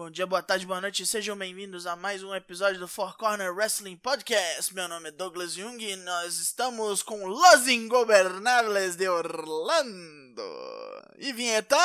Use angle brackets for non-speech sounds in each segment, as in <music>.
Bom dia, boa tarde, boa noite, sejam bem-vindos a mais um episódio do Four Corner Wrestling Podcast. Meu nome é Douglas Jung e nós estamos com Los Ingobernables de Orlando. E vinheta?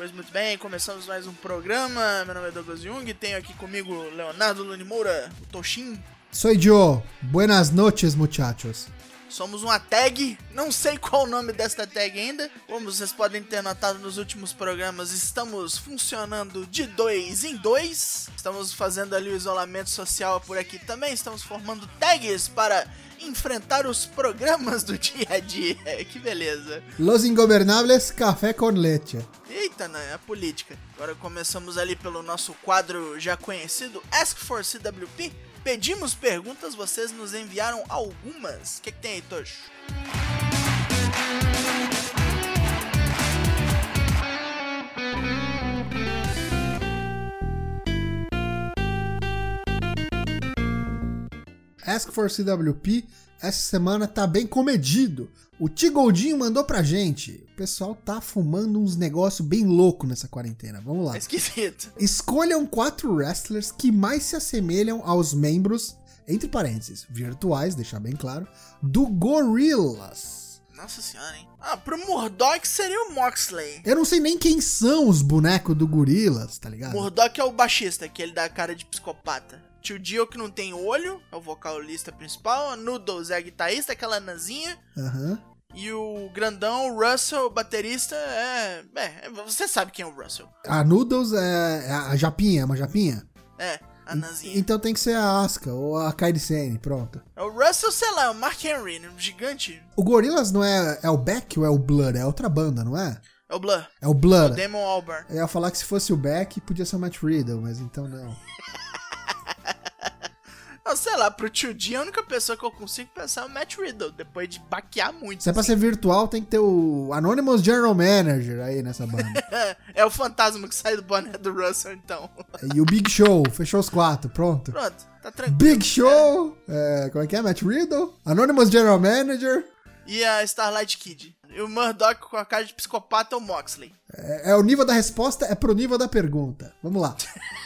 Pois muito bem, começamos mais um programa. Meu nome é Douglas Jung, tenho aqui comigo Leonardo Luni Moura, o Toshin. Soy yo. Buenas noches, muchachos. Somos uma tag, não sei qual o nome desta tag ainda. Como vocês podem ter notado nos últimos programas, estamos funcionando de dois em dois. Estamos fazendo ali o isolamento social por aqui também. Estamos formando tags para enfrentar os programas do dia a dia. <laughs> Que beleza. Los Ingobernables Café con Leche. Eita, né? A política. Agora começamos ali pelo nosso quadro já conhecido, Ask for CWP. Pedimos perguntas, vocês nos enviaram algumas. O que, que tem aí, Tocho? Ask for CWP essa semana tá bem comedido. O Tigoldinho mandou pra gente. O pessoal tá fumando uns negócios bem louco nessa quarentena. Vamos lá. É esquisito. Escolham quatro wrestlers que mais se assemelham aos membros, entre parênteses, virtuais, deixar bem claro, do Gorillaz. Nossa senhora, hein? Ah, pro Murdoch seria o Moxley. Eu não sei nem quem são os bonecos do Gorillaz, tá ligado? Murdoch é o baixista, aquele da cara de psicopata. Tio Dio que não tem olho, é o vocalista principal. A Noodles é a guitarrista, aquela nanzinha. Aham. E o grandão, o Russell, baterista, é. É, você sabe quem é o Russell. A Noodles é é a japinha, é uma japinha? É, a nanzinha. Então tem que ser a Asuka ou a Kairi Sane, pronto. É o Russell, sei lá, é o Mark Henry, né? Um gigante. O Gorillaz não é, é o Beck ou é o Blood? É outra banda, não é? É o Blur. É o Blood. O Damon Albarn. Eu ia falar que se fosse o Beck, podia ser o Matt Riddle, mas então não. Não, sei lá, pro tio Dio, a única pessoa que eu consigo pensar é o Matt Riddle, depois de baquear muito. Se é pra assim. ser virtual, tem que ter o Anonymous General Manager aí nessa banda. <laughs> é o fantasma que sai do boné do Russell, então. e o Big Show, fechou os quatro, pronto. Pronto, tá tranquilo. Big Show, é, como é que é? Matt Riddle, Anonymous General Manager, E a Starlight Kid. E o Murdoch com a cara de psicopata é o Moxley. É, é o nível da resposta, é pro nível da pergunta. Vamos lá.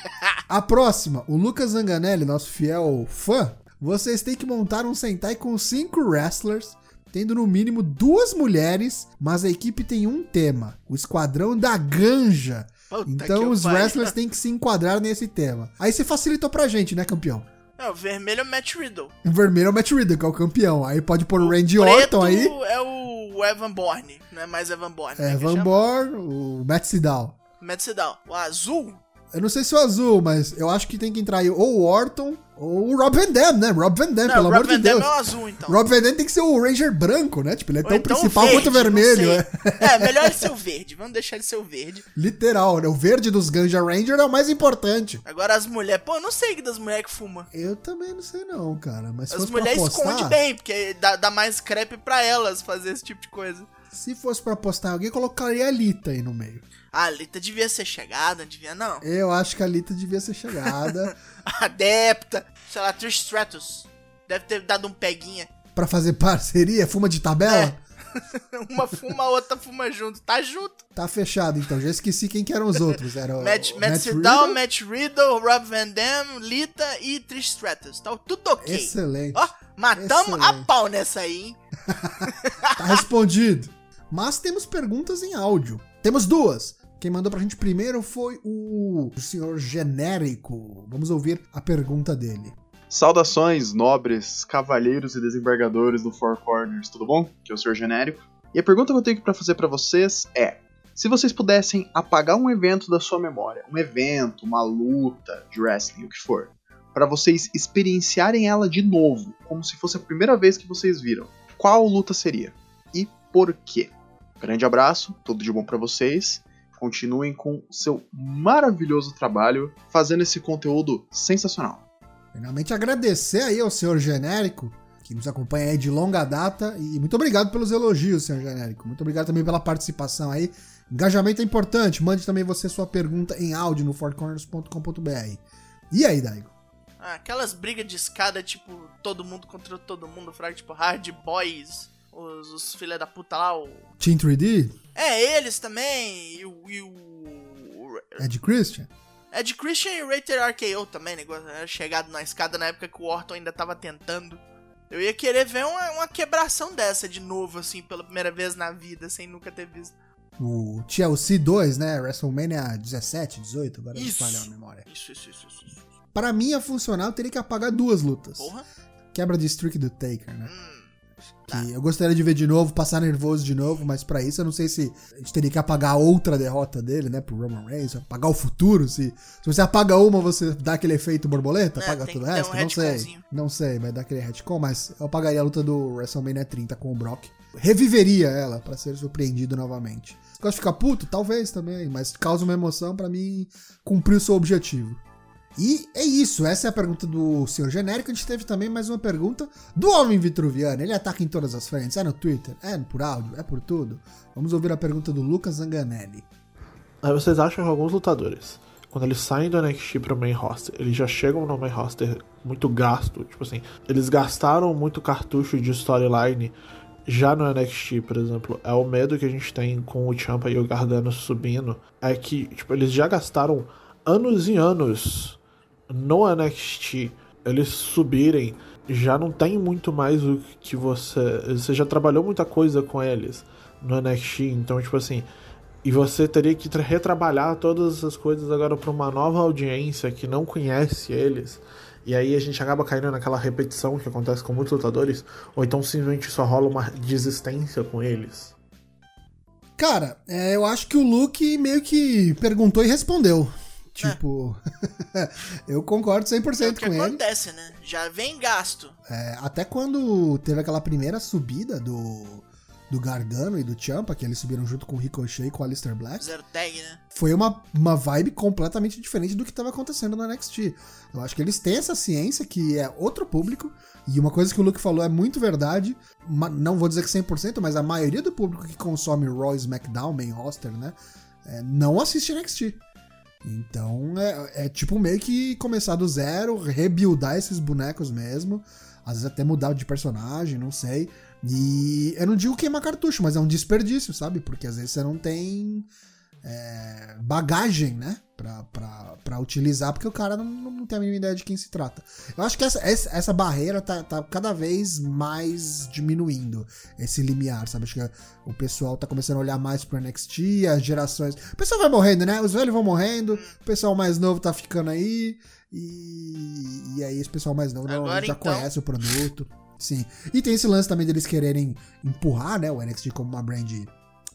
<laughs> A próxima, o Lucas Zanganelli, nosso fiel fã. Vocês têm que montar um Sentai com cinco wrestlers, tendo no mínimo duas mulheres, mas a equipe tem um tema: o Esquadrão da Ganja. Puta Então os pariu. wrestlers têm que se enquadrar nesse tema. Aí você facilitou pra gente, né, campeão? É, o vermelho é o Matt Riddle. O vermelho é o Matt Riddle, que é o campeão. Aí pode pôr o Randy Preto Orton aí. é o Evan Bourne. Não é mais Evan Bourne. É, né, que Van chama? Born, o Matt Sydal. Matt Sydal. O azul Eu não sei se o azul, mas eu acho que tem que entrar aí ou o Orton ou o Rob Van Dam, né? Rob Van Dam, Não, pelo o amor Rob de Van Damme Deus. é o azul, então. Rob Van Dam tem que ser o Ranger branco, né? Tipo, ele é Ou tão então principal verde, quanto o vermelho, é. É, melhor ele ser o verde. Vamos deixar ele ser o verde. Literal, né? O verde dos Ganja Ranger é o mais importante. Agora as mulheres... Pô, eu não sei que das mulheres que fumam. Eu também não sei não, cara. Mas se As mulheres escondem bem, porque dá, dá mais crepe pra elas fazer esse tipo de coisa. Se fosse pra apostar, alguém colocaria a Lita aí no meio. A Lita devia ser chegada, não devia não. Eu acho que a Lita devia ser chegada <laughs> Adepta. Sei lá, Trish Stratus. Deve ter dado um peguinha. pra fazer parceria, fuma de tabela. <laughs> Uma fuma, a outra fuma junto. Tá junto. Tá fechado, então. Já esqueci quem que eram os outros. Era o Matt, o Matt Sydal, Matt Riddle, Rob Van Dam, Lita e Trish Stratus. Tá tudo ok. Excelente. Ó, matamos a Excelente. pau nessa aí, hein? <laughs> Tá respondido. Mas temos perguntas em áudio. Temos duas. Quem mandou pra gente primeiro foi o senhor genérico. Vamos ouvir a pergunta dele. Saudações, nobres, cavalheiros e desembargadores do Four Corners, tudo bom? Que é o Sr. Genérico. E a pergunta que eu tenho pra fazer pra vocês é: se vocês pudessem apagar um evento da sua memória, um evento, uma luta de wrestling, o que for, pra vocês experienciarem ela de novo, como se fosse a primeira vez que vocês viram, qual luta seria? E por quê? Grande abraço, tudo de bom pra vocês. Continuem com seu maravilhoso trabalho fazendo esse conteúdo sensacional. Finalmente agradecer aí ao senhor genérico. que nos acompanha aí de longa data. E muito obrigado pelos elogios, senhor genérico. Muito obrigado também pela participação aí. Engajamento é importante. Mande também você sua pergunta em áudio no fortcorners.com.br. E aí, Daigo? Ah, aquelas brigas de escada, tipo, todo mundo contra todo mundo, fraco, tipo, Hard Boys, os, os filha da puta lá, o... Team 3D? É, eles também, e o... E o... Ed Christian? Ed Christian e Rated RKO também, negócio, era chegado na escada na época que o Orton ainda tava tentando. Eu ia querer ver uma, uma quebração dessa de novo, assim, pela primeira vez na vida, sem nunca ter visto. O TLC 2, né? WrestleMania 17, 18, agora Isso. me falha a memória. Isso, isso, isso, isso. isso. Para mim ia funcionar, eu teria que apagar duas lutas. Porra. Quebra de streak do Taker, né? Hum, Que eu gostaria de ver de novo, passar nervoso de novo, mas pra isso eu não sei se a gente teria que apagar outra derrota dele, né? Pro Roman Reigns, apagar o futuro. Se, se você apaga uma, você dá aquele efeito borboleta, É, apaga tudo o que ter resto. um não sei. Não sei, vai dar aquele retcon, mas eu apagaria a luta do WrestleMania 30 com o Brock. Reviveria ela pra ser surpreendido novamente. Gosta de ficar puto? Talvez também, mas causa uma emoção pra mim cumprir o seu objetivo. E é isso, essa é a pergunta do senhor genérico. A gente teve também mais uma pergunta do homem vitruviano. Ele ataca em todas as frentes, é no Twitter, é por áudio, é por tudo. Vamos ouvir a pergunta do Lucas Zanganelli. Aí vocês acham que alguns lutadores, quando eles saem do NXT pro main roster, eles já chegam no main roster muito gasto, tipo assim, eles gastaram muito cartucho de storyline já no NXT, por exemplo, é o medo que a gente tem com o Champa e o Gargano subindo, é que, tipo, eles já gastaram anos e anos no NXT, eles subirem, já não tem muito mais o que você, você já trabalhou muita coisa com eles no NXT, então, tipo assim, e você teria que tra- retrabalhar todas essas coisas agora para uma nova audiência que não conhece eles. E aí a gente acaba caindo naquela repetição que acontece com muitos lutadores, ou então simplesmente só rola uma desistência com eles. Cara, é, eu acho que o Luke meio que perguntou e respondeu. Tipo, <laughs> eu concordo 100% É o que com ele. acontece, né? Já vem gasto. É, até quando teve aquela primeira subida do, do Gargano e do Champa, que eles subiram junto com o Ricochet e com o Alistair Black, Zero tag, né? foi uma, uma vibe completamente diferente do que estava acontecendo no NXT. Eu acho que eles têm essa ciência que é outro público, e uma coisa que o Luke falou é muito verdade, não vou dizer que 100%, mas a maioria do público que consome Raw e SmackDown, main roster, né, é, não assiste NXT. Então é, é tipo meio que começar do zero, rebuildar esses bonecos mesmo, às vezes até mudar de personagem, não sei. E eu não digo queimar cartucho, mas é um desperdício, sabe? Porque às vezes você não tem é, bagagem, né? Pra, pra, pra utilizar, porque o cara não, não tem a mínima ideia de quem se trata. Eu acho que essa, essa, essa barreira tá, tá cada vez mais diminuindo, esse limiar, sabe? Acho que o pessoal tá começando a olhar mais pro NXT, as gerações. O pessoal vai morrendo, né? Os velhos vão morrendo, o pessoal mais novo tá ficando aí, e, e aí esse pessoal mais novo Agora, já então- conhece o produto. Sim. E tem esse lance também deles quererem empurrar, né, o NXT como uma brand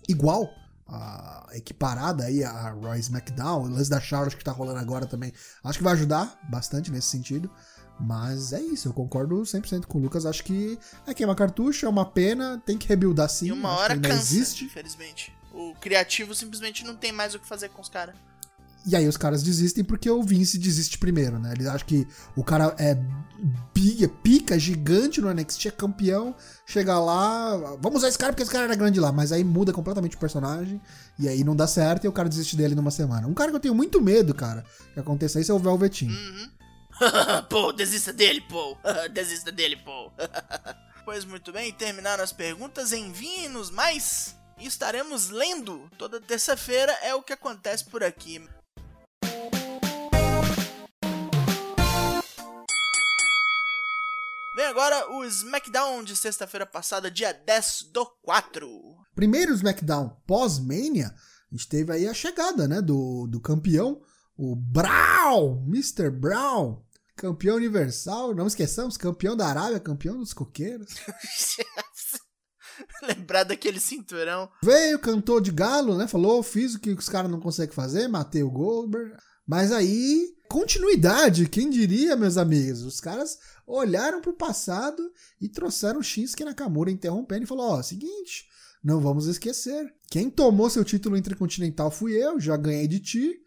igual, a, equiparada aí a Raw e SmackDown, o lance da Charlotte que tá rolando agora também. Acho que vai ajudar bastante nesse sentido. Mas é isso, eu concordo 100% com o Lucas. Acho que é queima cartucho, é uma pena, tem que rebuildar sim. e uma hora cansa, existe. infelizmente. O criativo simplesmente não tem mais o que fazer com os caras. E aí os caras desistem porque o Vince desiste primeiro, né? Eles acham que o cara é pica, pica gigante no NXT, é campeão, chega lá, vamos usar esse cara porque esse cara era grande lá, mas aí muda completamente o personagem e aí não dá certo e o cara desiste dele numa semana. Um cara que eu tenho muito medo, cara, que aconteça isso é o Velveteen. Uhum. <laughs> pô, desista dele, pô. <laughs> desista dele, pô. <laughs> pois muito bem, terminaram as perguntas, enviem-nos mais e estaremos lendo. Toda terça-feira é o que acontece por aqui. Agora o SmackDown de sexta-feira passada, dia 10 do 4. Primeiro SmackDown pós-Mania, a gente teve aí a chegada, né, do, do campeão, o Brown, Mr. Brown, campeão universal, não esqueçamos, campeão da Arábia, campeão dos coqueiros. <laughs> Lembrar daquele cinturão. Veio, cantou de galo, né? Falou, fiz o que os caras não conseguem fazer, matei o Goldberg. Mas aí, continuidade, quem diria, meus amigos? Os caras olharam pro passado e trouxeram o Shinsuke Nakamura interrompendo e falou: ó, seguinte, não vamos esquecer. Quem tomou seu título intercontinental fui eu, já ganhei de ti.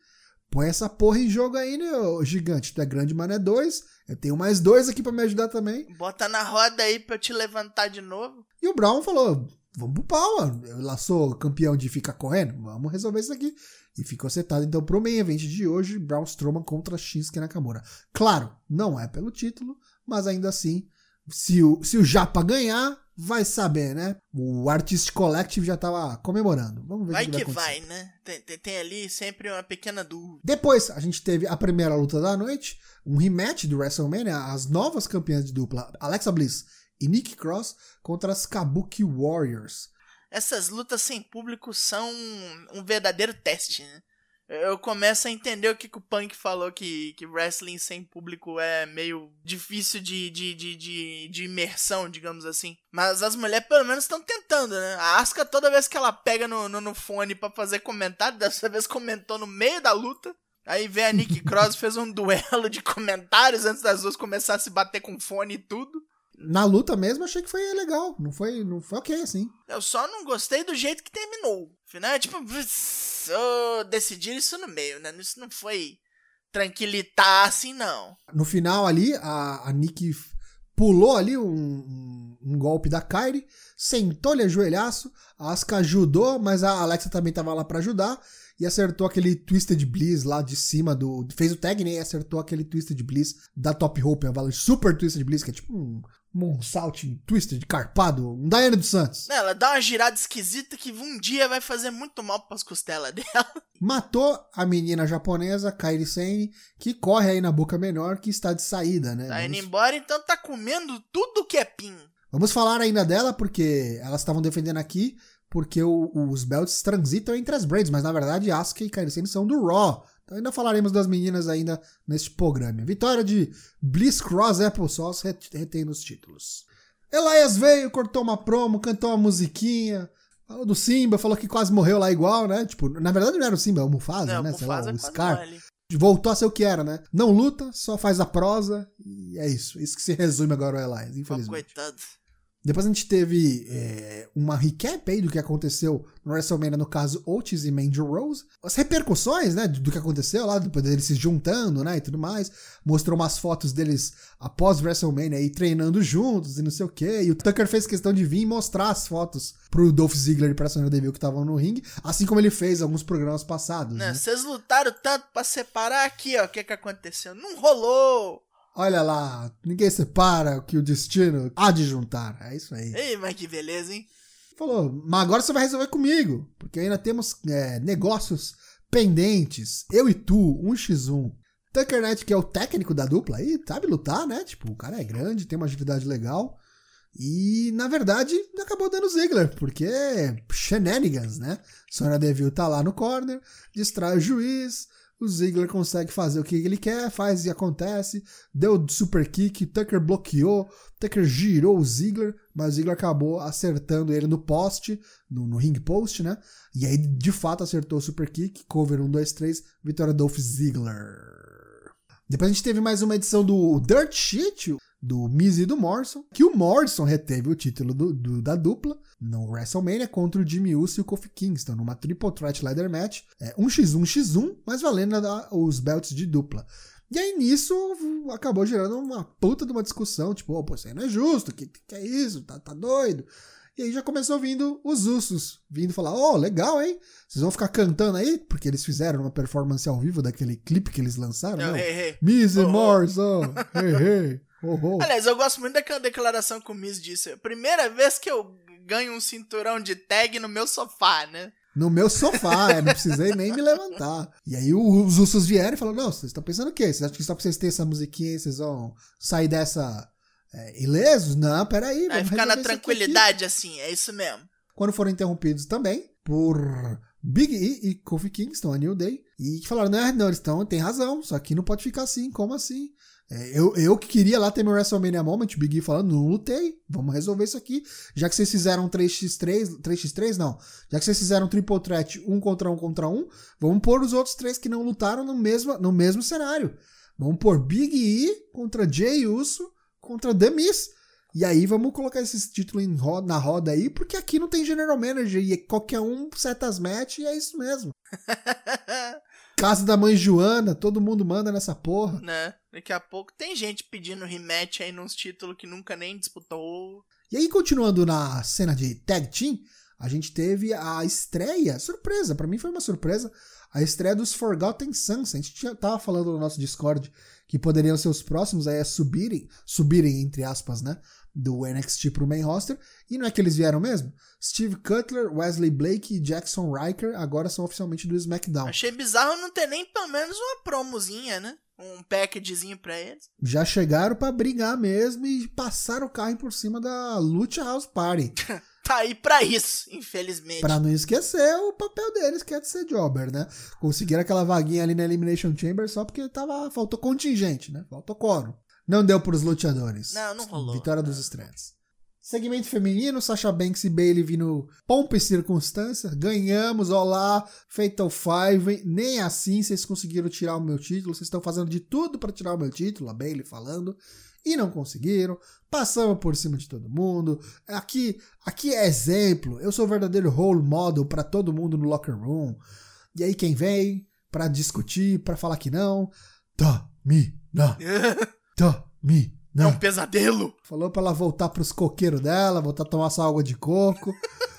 Põe essa porra em jogo aí, né, gigante? Tu é grande, mano, é dois. Eu tenho mais dois aqui para me ajudar também. Bota na roda aí pra eu te levantar de novo. E o Brown falou: vamos pro pau, mano. Eu lá sou campeão de ficar correndo. Vamos resolver isso aqui. E ficou setado então pro main event de hoje: Braun Strowman contra Shinsuke Nakamura. Claro, não é pelo título, mas ainda assim, se o, se o Japa ganhar, vai saber, né? O Artist Collective já tava comemorando. Vamos ver vai que, que vai, vai, né? Tem, tem, tem, ali sempre uma pequena dúvida. Depois, a gente teve a primeira luta da noite, um rematch do WrestleMania, as novas campeãs de dupla, Alexa Bliss e Nikki Cross contra as Kabuki Warriors. Essas lutas sem público são um verdadeiro teste, né? Eu começo a entender o que, que o Punk falou, que, que wrestling sem público é meio difícil de, de, de, de, de imersão, digamos assim. Mas as mulheres pelo menos estão tentando, né? A Asuka, toda vez que ela pega no, no, no fone para fazer comentário, dessa vez comentou no meio da luta. Aí vem a Nick Cross, fez um <laughs> duelo de comentários antes das duas começar a se bater com fone e tudo. Na luta mesmo, achei que foi legal. Não foi, não foi ok, assim. Eu só não gostei do jeito que terminou. Afinal, é tipo, oh, decidir isso no meio, né? Isso não foi tranquilitar assim, não. No final ali, a, a Nick pulou ali um, um, um golpe da Kyrie, sentou-lhe a joelhaço, a Asuka ajudou, mas a Alexa também tava lá para ajudar e acertou aquele Twisted Bliss lá de cima do. Fez o tag, né? E acertou aquele Twisted Bliss da Top Rope, a valor Super Twisted Bliss, que é tipo um, Moonsault Twisted, carpado, um Daiane dos Santos. Ela dá uma girada esquisita que um dia vai fazer muito mal pras costelas <laughs> dela. Matou a menina japonesa, Kairi Sane, que corre aí na boca menor, que está de saída, né? Tá Vamos... indo embora, então tá comendo tudo que é pin. Vamos falar ainda dela, porque elas estavam defendendo aqui, porque o, os belts transitam entre as braids, mas na verdade Asuka e Kairi Sane são do Raw. Então ainda falaremos das meninas ainda neste programa. Vitória de Bliss Cross Applesauce retém os títulos. Elias veio, cortou uma promo, cantou uma musiquinha. Falou do Simba, falou que quase morreu lá igual, né? Tipo, na verdade não era o Simba, é o Mufasa, não, né? Mufasa Sei lá, o Scar. Voltou a ser o que era, né? Não luta, só faz a prosa. E é isso. Isso que se resume agora o Elias, infelizmente. Oh, coitado. Depois a gente teve é, uma recap aí do que aconteceu no WrestleMania, no caso Otis e Mandy Rose. As repercussões, né, do que aconteceu lá, depois deles se juntando, né, e tudo mais. Mostrou umas fotos deles após WrestleMania aí treinando juntos e não sei o que. E o Tucker fez questão de vir e mostrar as fotos pro Dolph Ziggler e pra Sonya Deville que estavam no ringue, assim como ele fez alguns programas passados. Né, né? Vocês lutaram tanto pra separar aqui, ó, o que que aconteceu? Não rolou! Olha lá, ninguém separa o que o destino há de juntar. É isso aí. Ei, mas que beleza, hein? Falou, mas agora você vai resolver comigo, porque ainda temos é, negócios pendentes. Eu e tu, 1x1. Tuckernet, que é o técnico da dupla aí, sabe lutar, né? Tipo, o cara é grande, tem uma agilidade legal. E, na verdade, acabou dando Ziggler, porque shenanigans, né? Sonya Deville tá lá no corner, distrai o juiz, o Ziggler consegue fazer o que ele quer, faz e acontece. Deu super kick, Tucker bloqueou, Tucker girou o Ziggler, mas o Ziggler acabou acertando ele no poste, no, no ring post, né? E aí, de fato, acertou o super kick, cover 1, 2, 3, vitória do Dolph Ziggler. Depois a gente teve mais uma edição do Dirt Sheet, do Miz e do Morrison, que o Morrison reteve o título do, do, da dupla no WrestleMania contra o Jimmy Uso e o Kofi Kingston, numa Triple Threat Ladder Match, é, 1x1x1, mas valendo a, os belts de dupla. E aí nisso acabou gerando uma puta de uma discussão, tipo, oh, pô, isso aí não é justo, que, que é isso, tá, tá doido. E aí já começou vindo os Usos, vindo falar, oh, legal, hein? Vocês vão ficar cantando aí? Porque eles fizeram uma performance ao vivo daquele clipe que eles lançaram, não? <laughs> Hey, hey. Miz e oh, Morrison, hey, hey. Oh. Aliás, eu gosto muito daquela declaração que o Miz disse. Primeira vez que eu ganho um cinturão de tag no meu sofá, né? No meu sofá, é, não precisei nem me levantar. E aí os ursos vieram e falaram: Não, vocês estão pensando o quê? Vocês acham que só pra vocês terem essa musiquinha vocês vão sair dessa é, ilesos? Não, peraí. Vai ficar na tranquilidade assim, é isso mesmo. Quando foram interrompidos também por Big E e Kofi Kingston, a New Day, e falaram: Não, não eles estão, tem razão, só que não pode ficar assim, como assim? É, eu, eu que queria lá ter meu WrestleMania Moment, Big E falando, não lutei, vamos resolver isso aqui. Já que vocês fizeram 3x3, 3x3 não, já que vocês fizeram Triple Threat, um contra um contra um, vamos pôr os outros três que não lutaram no mesmo, no mesmo cenário. Vamos pôr Big E contra Jay Uso contra The Miz. E aí vamos colocar esses títulos roda, na roda aí, porque aqui não tem General Manager e qualquer um seta as match e é isso mesmo. <laughs> Casa da mãe Joana, todo mundo manda nessa porra. Né? Daqui a pouco tem gente pedindo rematch aí nos títulos que nunca nem disputou. E aí, continuando na cena de tag team, a gente teve a estreia, surpresa, para mim foi uma surpresa, a estreia dos Forgotten Sons. A gente tava falando no nosso Discord que poderiam ser os próximos aí a subirem, subirem entre aspas, né, do NXT pro main roster, e não é que eles vieram mesmo? Steve Cutler, Wesley Blake e Jackson Riker agora são oficialmente do SmackDown. Achei bizarro não ter nem pelo menos uma promozinha, né? Um packagezinho pra eles. Já chegaram para brigar mesmo e passaram o carro por cima da Lucha House Party. <laughs> tá aí pra isso, infelizmente. Pra não esquecer o papel deles, que é de ser jobber, né? Conseguiram aquela vaguinha ali na Elimination Chamber só porque tava, faltou contingente, né? Faltou coro. Não deu pros luteadores. Não, não rolou. Vitória dos estreantes. Segmento feminino, Sasha Banks e Bailey vindo pompa e circunstância. Ganhamos, olá, Fatal Five. Nem assim vocês conseguiram tirar o meu título. Vocês estão fazendo de tudo para tirar o meu título, a Bailey falando. E não conseguiram. Passamos por cima de todo mundo. Aqui, aqui é exemplo. Eu sou o verdadeiro role model para todo mundo no locker room. E aí quem vem para discutir, para falar que não, Domina. <laughs> Domina. É um pesadelo. Falou pra ela voltar pros coqueiros dela, voltar a tomar sua água de coco. <laughs>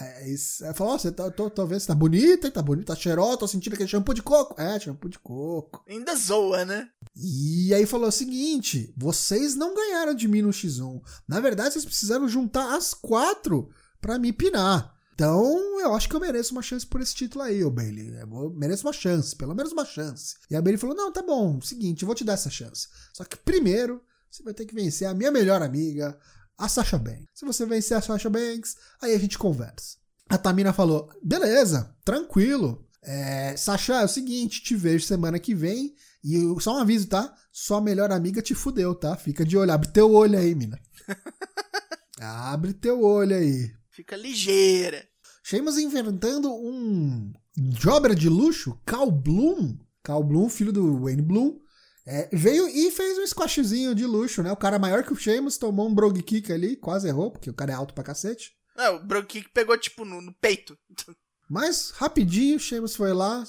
É isso. Ela falou: você tá, tô, tô vendo, você tá bonita, hein? Tá bonita, tá cheirosa, tô sentindo aquele shampoo de coco. É, shampoo de coco. Ainda zoa, né? E aí falou o seguinte: vocês não ganharam de mim no X1. Na verdade, vocês precisaram juntar as quatro pra me pinar. Então, eu acho que eu mereço uma chance por esse título aí, ô Bailey. Eu mereço uma chance, pelo menos uma chance. E a Bailey falou: não, tá bom, seguinte, eu vou te dar essa chance. Só que primeiro, você vai ter que vencer a minha melhor amiga, a Sasha Banks. Se você vencer a Sasha Banks, aí a gente conversa. A Tamina falou: beleza, tranquilo. É, Sasha, é o seguinte, te vejo semana que vem. E eu, só um aviso, tá? Sua melhor amiga te fudeu, tá? Fica de olho, abre teu olho aí, mina. <laughs> abre teu olho aí. Fica ligeira. Sheamus inventando um jobber de luxo, Cal Bloom. Cal Bloom, filho do Wayne Bloom. É, veio e fez um squashzinho de luxo, né? O cara maior que o Sheamus tomou um brog kick ali, quase errou, porque o cara é alto pra cacete. É, o brog kick pegou, tipo, no, no peito. <laughs> Mas, rapidinho, o Sheamus foi lá,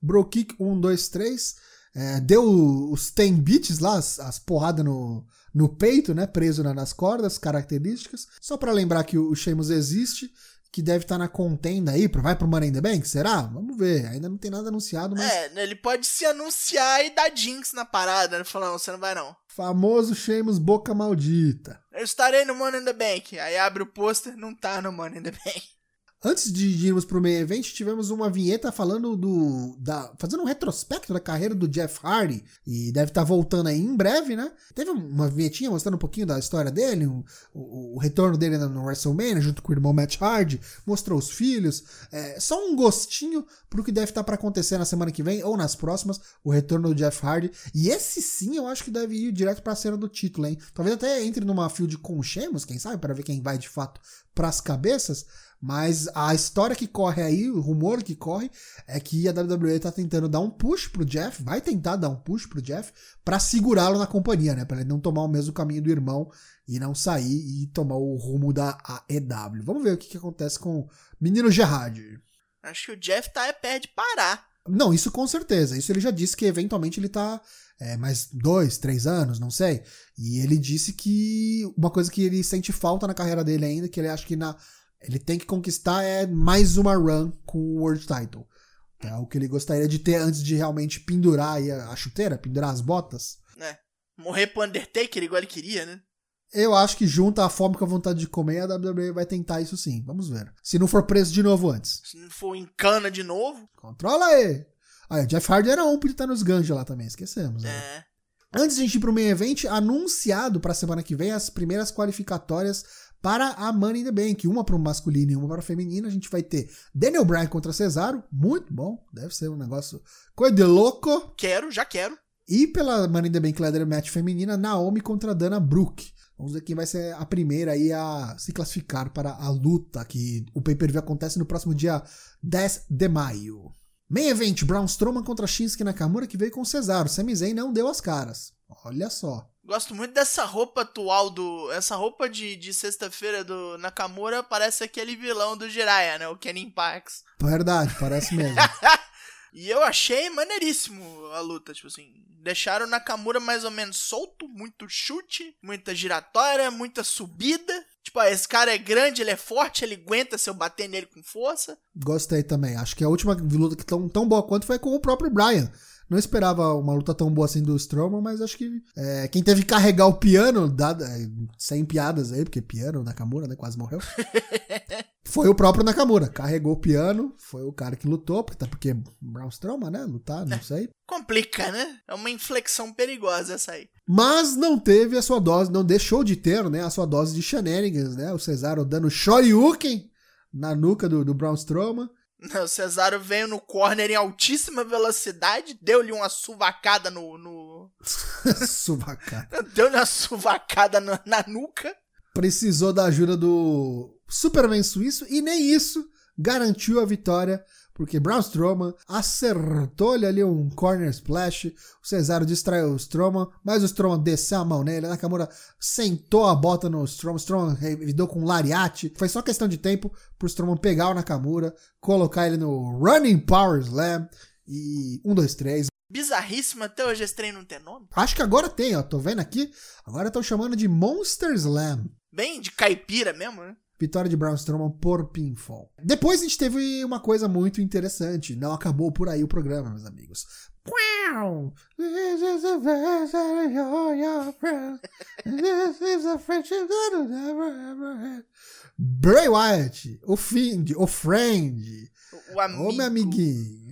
bro kick 1, 2, 3, é, deu os 10 beats lá, as, as porradas no, no peito, né? Preso na, nas cordas, características. Só para lembrar que o, o Sheamus existe que deve estar tá na contenda aí, vai pro Money in the Bank? Será? Vamos ver. Ainda não tem nada anunciado, mas. É, ele pode se anunciar e dar jinx na parada, né? Falando, você não vai não. Famoso Sheamus Boca Maldita. Eu estarei no Money in the Bank. Aí abre o pôster, não tá no Money in the Bank. Antes de irmos pro meio evento, tivemos uma vinheta falando do. Da, fazendo um retrospecto da carreira do Jeff Hardy. E deve estar tá voltando aí em breve, né? Teve uma vinhetinha mostrando um pouquinho da história dele, o, o, o retorno dele no WrestleMania, junto com o irmão Matt Hardy, mostrou os filhos. É, só um gostinho pro que deve estar tá para acontecer na semana que vem ou nas próximas, o retorno do Jeff Hardy. E esse sim eu acho que deve ir direto pra cena do título, hein? Talvez até entre numa field com o Sheamus, quem sabe, para ver quem vai de fato pras cabeças. Mas a história que corre aí, o rumor que corre, é que a WWE tá tentando dar um push pro Jeff, vai tentar dar um push pro Jeff para segurá-lo na companhia, né? Para ele não tomar o mesmo caminho do irmão e não sair e tomar o rumo da AEW. Vamos ver o que, que acontece com o menino Gerard. Acho que o Jeff tá é perto de parar. Não, isso com certeza. Isso ele já disse que eventualmente ele tá é, mais dois, três anos, não sei. E ele disse que uma coisa que ele sente falta na carreira dele ainda, que ele acha que na ele tem que conquistar é mais uma run com o World Title. É o que ele gostaria de ter antes de realmente pendurar a, a chuteira, pendurar as botas. É. Morrer pro Undertaker igual ele queria, né? Eu acho que junta a fome com a vontade de comer, a WWE vai tentar isso sim. Vamos ver. Se não for preso de novo antes. Se não for em cana de novo. Controla aí. Aí, o Jeff Hardy era um, podia estar nos ganjos lá também, esquecemos. Né? É. Antes de a gente ir pro main event, anunciado pra semana que vem as primeiras qualificatórias para a Money in the Bank, uma para o masculino e uma para o feminino. A gente vai ter Daniel Bryan contra Cesaro, muito bom, deve ser um negócio coisa de louco. Quero, já quero. E pela Money in the Bank Leather Match feminina, Naomi contra Dana Brooke. Vamos ver quem vai ser a primeira aí a se classificar para a luta, que o pay-per-view acontece no próximo dia 10 de maio. Main Event, Braun Strowman contra Shinsuke Nakamura, que veio com Cesaro. Sami Zayn não deu as caras. Olha só. Gosto muito dessa roupa atual do. Essa roupa de, de sexta-feira do Nakamura parece aquele vilão do Jiraiya, né? O Kenin Parks. Verdade, parece mesmo. <laughs> E eu achei maneiríssimo a luta, tipo assim. Deixaram o Nakamura mais ou menos solto, muito chute, muita giratória, muita subida. Tipo, ah, esse cara é grande, ele é forte, ele aguenta se eu bater nele com força. Gostei também. Acho que a última luta que tão, tão boa quanto foi com o próprio Brian. Não esperava uma luta tão boa assim do Strowman, mas acho que é, quem teve que carregar o piano, dado, é, sem piadas aí, porque piano, Nakamura, né, quase morreu. <laughs> foi o próprio Nakamura. Carregou o piano, foi o cara que lutou, porque Braun Strowman, né, lutar, não sei. Complica, né? É uma inflexão perigosa essa aí. Mas não teve a sua dose, não deixou de ter, né, a sua dose de shenanigans, né, o Cesaro dando shoryuken na nuca do, do Braun Strowman. O Cesaro veio no corner em altíssima velocidade, deu-lhe uma suvacada no. no... <laughs> <laughs> suvacada. Deu-lhe uma suvacada na, na nuca. Precisou da ajuda do Superman suíço e nem isso garantiu a vitória porque Braun Strowman acertou-lhe ali um corner splash, o Cesaro distraiu o Strowman, mas o Strowman desceu a mão nele, a Nakamura sentou a bota no Strowman, o Strowman revidou com um lariate, foi só questão de tempo pro Strowman pegar o Nakamura, colocar ele no Running Power Slam, e um, dois, três. Bizarríssimo, até hoje esse trem não tem nome. Acho que agora tem, ó, tô vendo aqui, agora estão chamando de Monster Slam. Bem de caipira mesmo, né? Vitória de Braun Strowman por pinfall. Depois a gente teve uma coisa muito interessante. Não acabou por aí o programa, meus amigos. Bray Wyatt, o Find, o Friend. O amigo. Ô, meu amiguinho.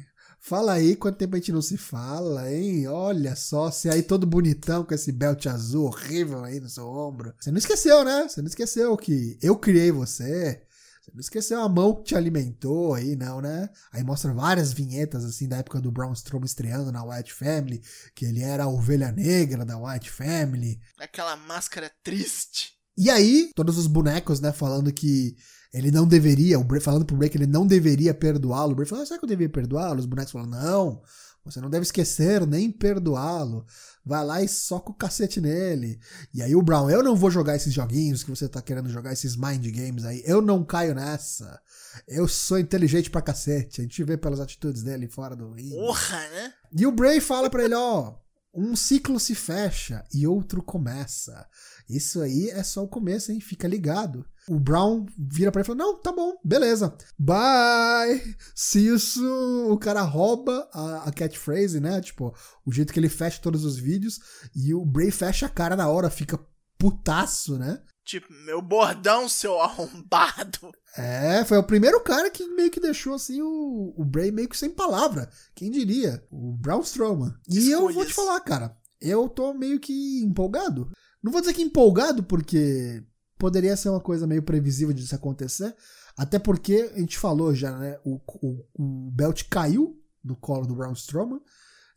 Fala aí, quanto tempo a gente não se fala, hein? Olha só, você aí todo bonitão com esse belt azul horrível aí no seu ombro. Você não esqueceu, né? Você não esqueceu que eu criei você. Você não esqueceu a mão que te alimentou aí, não, né? Aí mostra várias vinhetas, assim, da época do Braun Strowman estreando na White Family, que ele era a ovelha negra da White Family. Aquela máscara triste. E aí, todos os bonecos, né, falando que ele não deveria, o Bray, falando pro Bray que ele não deveria perdoá-lo. O Bray falou, ah, será que eu deveria perdoá-lo? Os bonecos falam, não, você não deve esquecer nem perdoá-lo. Vai lá e soca o cacete nele. E aí o Brown, eu não vou jogar esses joguinhos que você tá querendo jogar, esses mind games aí. Eu não caio nessa. Eu sou inteligente pra cacete. A gente vê pelas atitudes dele fora do ringue. Porra, né? E o Bray fala pra ele, ó, um ciclo se fecha e outro começa. Isso aí é só o começo, hein? Fica ligado. O Brown vira pra ele e fala: Não, tá bom, beleza. Bye! Se isso. O cara rouba a, a catchphrase, né? Tipo, o jeito que ele fecha todos os vídeos. E o Bray fecha a cara na hora, fica putaço, né? Tipo, meu bordão, seu <laughs> arrombado. É, foi o primeiro cara que meio que deixou assim o, o Bray meio que sem palavra. Quem diria? O Braun Strowman. E Escolhas. eu vou te falar, cara, eu tô meio que empolgado. Não vou dizer que empolgado, porque poderia ser uma coisa meio previsível disso acontecer. Até porque a gente falou já, né? O, o, o belt caiu no colo do Braun Strowman.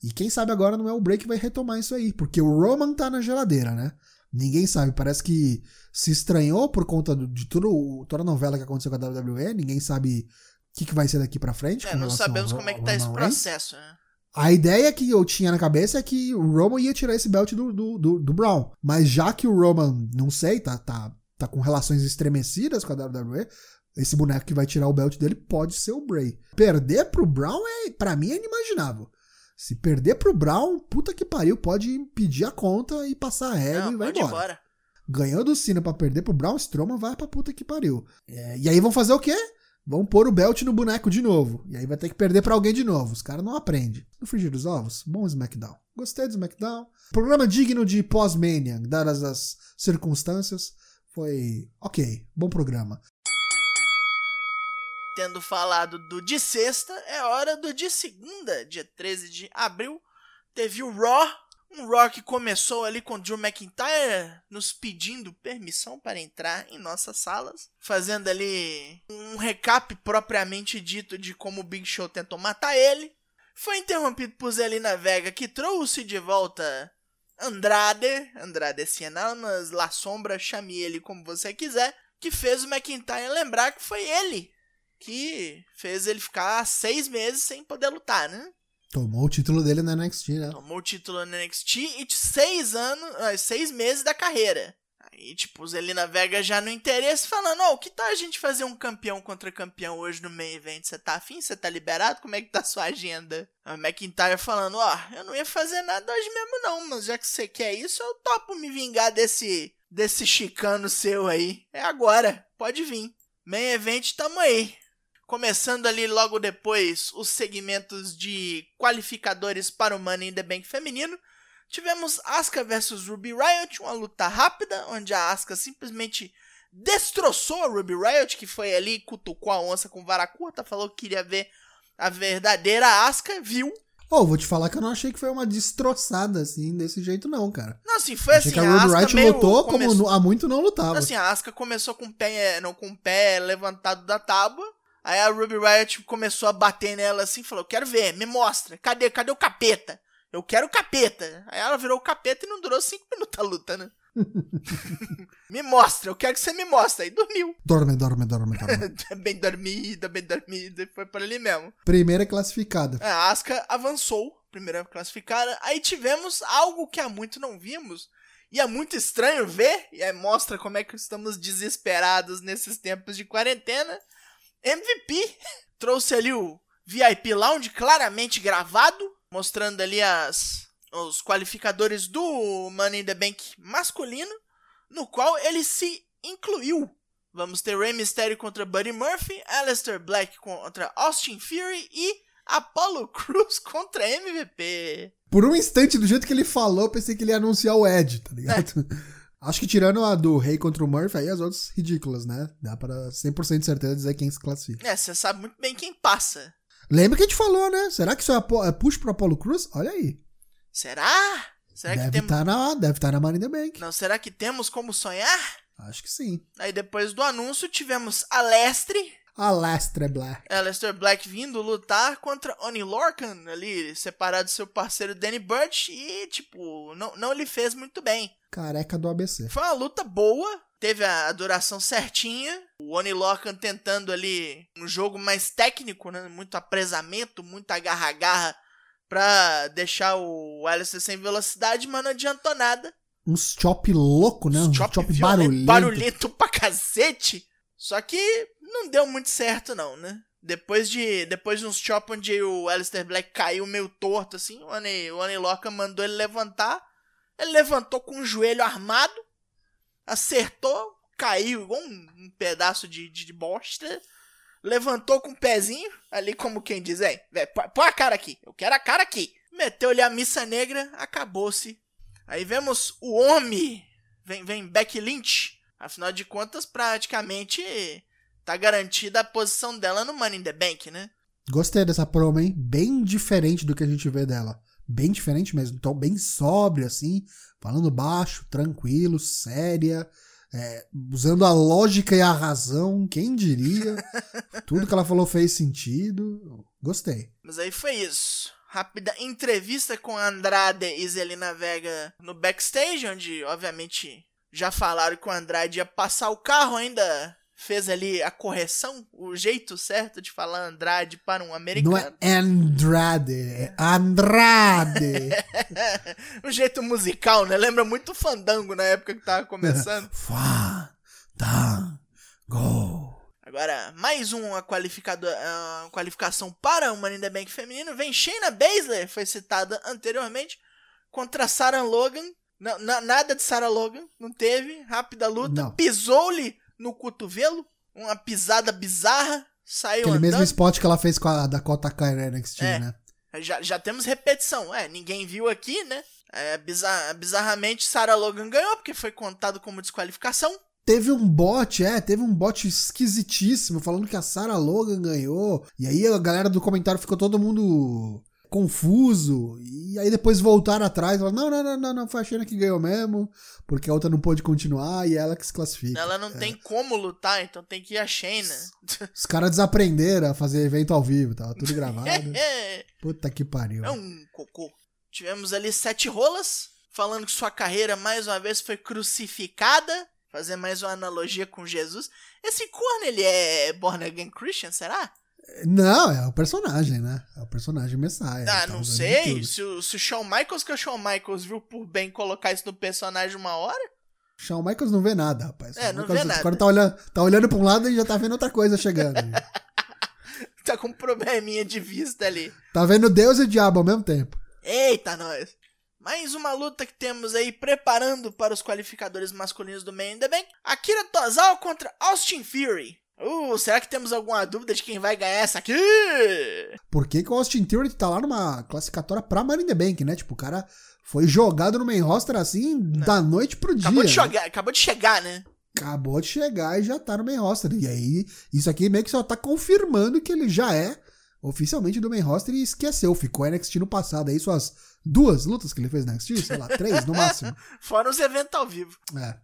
E quem sabe agora não é o Bray que vai retomar isso aí. Porque o Roman tá na geladeira, né? Ninguém sabe. Parece que se estranhou por conta de tudo, toda a novela que aconteceu com a WWE. Ninguém sabe o que, que vai ser daqui pra frente. É, não sabemos como é que tá esse processo, né? A ideia que eu tinha na cabeça é que o Roman ia tirar esse belt do, do, do, do Brown. Mas já que o Roman, não sei, tá, tá, tá com relações estremecidas com a WWE, esse boneco que vai tirar o belt dele pode ser o Bray. Perder pro Brown, é, para mim, é inimaginável. Se perder pro Brown, puta que pariu, pode pedir a conta e passar a régua e vai embora. embora. Ganhou do Cena pra perder pro Brown Strowman, vai pra puta que pariu. É, e aí vão fazer o quê? Vão pôr o belt no boneco de novo. E aí vai ter que perder para alguém de novo. Os caras não aprendem. No frigir dos ovos, bom SmackDown. Gostei do SmackDown. Programa digno de pós-Mania, dadas as circunstâncias. Foi ok, bom programa. Tendo falado do de sexta, é hora do de segunda, dia 13 de abril. Teve o Raw um rock começou ali com Drew McIntyre nos pedindo permissão para entrar em nossas salas, fazendo ali um recap propriamente dito de como o Big Show tentou matar ele. Foi interrompido por Zelina Vega, que trouxe de volta Andrade, Andrade Cienanas, La Sombra, chame ele como você quiser, que fez o McIntyre lembrar que foi ele que fez ele ficar seis meses sem poder lutar, né? Tomou o título dele na NXT, né? Tomou o título na NXT e seis anos, seis meses da carreira. E tipo, Zelina Vega já no interesse, falando, ó, oh, que tal a gente fazer um campeão contra campeão hoje no main event? Você tá afim? Você tá liberado? Como é que tá a sua agenda? A McIntyre falando, ó, oh, eu não ia fazer nada hoje mesmo não, mas já que você quer isso, eu topo me vingar desse, desse chicano seu aí. É agora, pode vir. Main event, tamo aí. Começando ali logo depois os segmentos de qualificadores para o Money in the Bank feminino. Tivemos Asuka versus Ruby Riot, uma luta rápida, onde a Asuka simplesmente destroçou a Ruby Riot, que foi ali, cutucou a onça com vara curta, falou que queria ver a verdadeira Asuka, viu? Ô, oh, vou te falar que eu não achei que foi uma destroçada, assim, desse jeito não, cara. Não, assim, foi achei assim, que a Ruby Riot lutou começou... como há muito não lutava. Assim, a Asuka começou com o pé, não, com o pé levantado da tábua, aí a Ruby Riot começou a bater nela assim, falou, quero ver, me mostra, cadê, cadê o capeta? Eu quero o capeta. Aí ela virou o capeta e não durou cinco minutos a luta, né? <laughs> me mostra, eu quero que você me mostre. Aí dormiu. Dorme, dorme, dorme, dorme. <laughs> bem dormida, bem dormida. E foi por ali mesmo. Primeira classificada. É, a Asuka avançou. Primeira classificada. Aí tivemos algo que há muito não vimos. E é muito estranho ver. E aí mostra como é que estamos desesperados nesses tempos de quarentena. MVP trouxe ali o VIP Lounge claramente gravado mostrando ali as os qualificadores do Money in the Bank masculino, no qual ele se incluiu. Vamos ter Rey Mysterio contra Buddy Murphy, Aleister Black contra Austin Fury e Apollo <laughs> Cruz contra MVP. Por um instante, do jeito que ele falou, pensei que ele ia anunciar o Ed, tá ligado? É. <laughs> Acho que tirando a do Rey contra o Murphy, aí as outras ridículas, né? Dá pra 100% de certeza dizer quem se classifica. É, você sabe muito bem quem passa. Lembra que a gente falou, né? Será que isso é, é push pro Apollo Cruz? Olha aí. Será? Será deve que temos... Tá na, deve estar tá na the Bank. Não, será que temos como sonhar? Acho que sim. Aí depois do anúncio tivemos Alestre. Alestre Black. Alestre Black vindo lutar contra Oni Lorcan, ali, separado do seu parceiro Danny Burch, e, tipo, não, não lhe fez muito bem. Careca do ABC. Foi uma luta boa, teve a duração certinha. O Oni Lorcan tentando ali um jogo mais técnico, né? Muito apresamento, muito agarra-garra pra deixar o Alistair sem velocidade, mas não adiantou nada. Uns chop louco, né? Um chop, chop barulhento. Barulhento pra cacete. Só que não deu muito certo, não, né? Depois de, depois de uns chop onde o Alistair Black caiu meio torto, assim, o Oni, o Lorcan mandou ele levantar. Ele levantou com o joelho armado acertou, caiu igual um, um pedaço de, de, de, bosta, levantou com o pezinho, ali como quem diz, é, põe a cara aqui, eu quero a cara aqui. Meteu-lhe a missa negra, acabou-se. Aí vemos o homem, vem, vem Becky Lynch, afinal de contas, praticamente tá garantida a posição dela no Money in the Bank, né? Gostei dessa promo, hein? Bem diferente do que a gente vê dela. Bem diferente mesmo. Então, bem sóbrio, assim falando baixo, tranquilo, séria, é, usando a lógica e a razão, quem diria? <laughs> Tudo que ela falou fez sentido. Gostei. Mas aí foi isso. Rápida entrevista com Andrade e Zelina Vega no backstage, onde, obviamente, já falaram que o Andrade ia passar o carro ainda fez ali a correção, o jeito certo de falar Andrade para um americano. Não é Andrade, é Andrade. <laughs> um jeito musical, né? Lembra muito Fandango na época que tava começando. <laughs> Fandango. Agora, mais uma uh, qualificação para o Money in the Bank feminino. Vem Shayna Baszler, foi citada anteriormente, contra Sarah Logan. Não, nada de Sarah Logan, não teve. Rápida luta. Pisou-lhe no cotovelo, uma pisada bizarra, saiu Aquele andando. mesmo spot que ela fez com a Dakota Kai na NXT, é, né? Já, já temos repetição. É, ninguém viu aqui, né? É, bizar, bizarramente, Sarah Logan ganhou, porque foi contado como desqualificação. Teve um bot, é, teve um bot esquisitíssimo falando que a Sarah Logan ganhou. E aí a galera do comentário ficou todo mundo confuso. E aí depois voltaram atrás. Falaram, não, não, não, não, não, foi a Shayna que ganhou mesmo. Porque a outra não pôde continuar e ela que se classifica. Ela não é. tem como lutar, então tem que ir a Shayna. <laughs> Os caras desaprenderam a fazer evento ao vivo, tava tudo gravado. <laughs> Puta que pariu. É um cocô. Tivemos ali sete rolas, falando que sua carreira mais uma vez foi crucificada. Fazer mais uma analogia com Jesus. Esse corno, ele é born again Christian, será? Não, é o personagem, né? É o personagem Messiah. Ah, tá não sei. Se o, se o Shawn Michaels, que é o Shawn Michaels, viu por bem colocar isso no personagem uma hora. Shawn Michaels não vê nada, rapaz. É, não Michaels, vê nada. Agora tá olhando, tá olhando pra um lado e já tá vendo outra coisa chegando. <laughs> Tá com um probleminha de vista ali. tá vendo Deus e o diabo ao mesmo tempo. Eita, nós! Mais uma luta que temos aí preparando para os qualificadores masculinos do Main Bank. Akira Tozawa contra Austin Fury. Uh, será que temos alguma dúvida de quem vai ganhar essa aqui? Por que, que o Austin Theory tá lá numa classificatória pra Money in the Bank, né? Tipo, o cara foi jogado no main roster assim da noite pro dia. Acabou de, né? chegar, acabou de chegar, né? Acabou de chegar e já tá no main roster. E aí, isso aqui meio que só tá confirmando que ele já é oficialmente do main roster e esqueceu. Ficou NXT no passado. Aí suas duas lutas que ele fez na NXT, sei lá, três no <laughs> máximo. Fora os eventos ao vivo. É.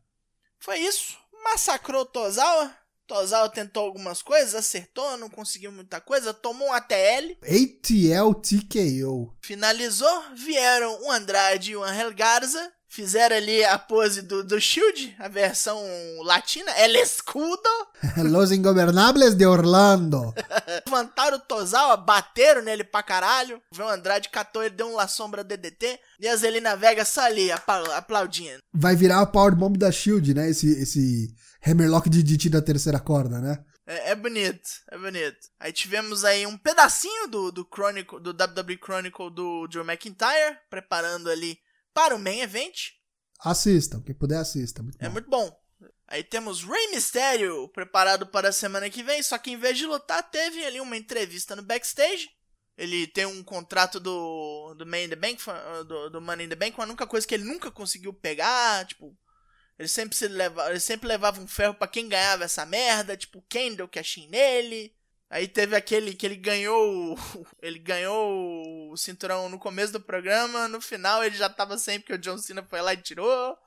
Foi isso. Massacrou o Tozawa. Tozawa tentou algumas coisas, acertou, não conseguiu muita coisa, tomou um ATL, ATL TKO. finalizou. Vieram o Andrade e o Angel Garza. Fizeram ali a pose do, do Shield, a versão latina, El Escudo. <laughs> Los Ingobernables de Orlando. <laughs> Levantaram o Tozawa, bateram nele pra caralho. O Andrade catou ele, deu um La Sombra DDT. E a Zelina Vega só ali, apla- aplaudindo. Vai virar a Powerbomb da Shield, né? Esse, esse Hammerlock de DT da terceira corda, né? É, é bonito, é bonito. Aí tivemos aí um pedacinho do, do Chronicle, do WWE Chronicle do Joe McIntyre, preparando ali para o main event. Assistam, quem puder assista. Muito É bom. muito bom. Aí temos Rey Mysterio preparado para a semana que vem, só que em vez de lutar, teve ali uma entrevista no backstage. Ele tem um contrato do, do Money in the Bank, do, do Money in the Bank, uma única coisa que ele nunca conseguiu pegar, tipo, ele sempre se leva, ele sempre levava um ferro pra quem ganhava essa merda, tipo, quem deu cashin nele. Aí teve aquele que ele ganhou, o- <laughs> ele ganhou o cinturão no começo do programa, no final ele já tava sem porque o John Cena foi lá e tirou.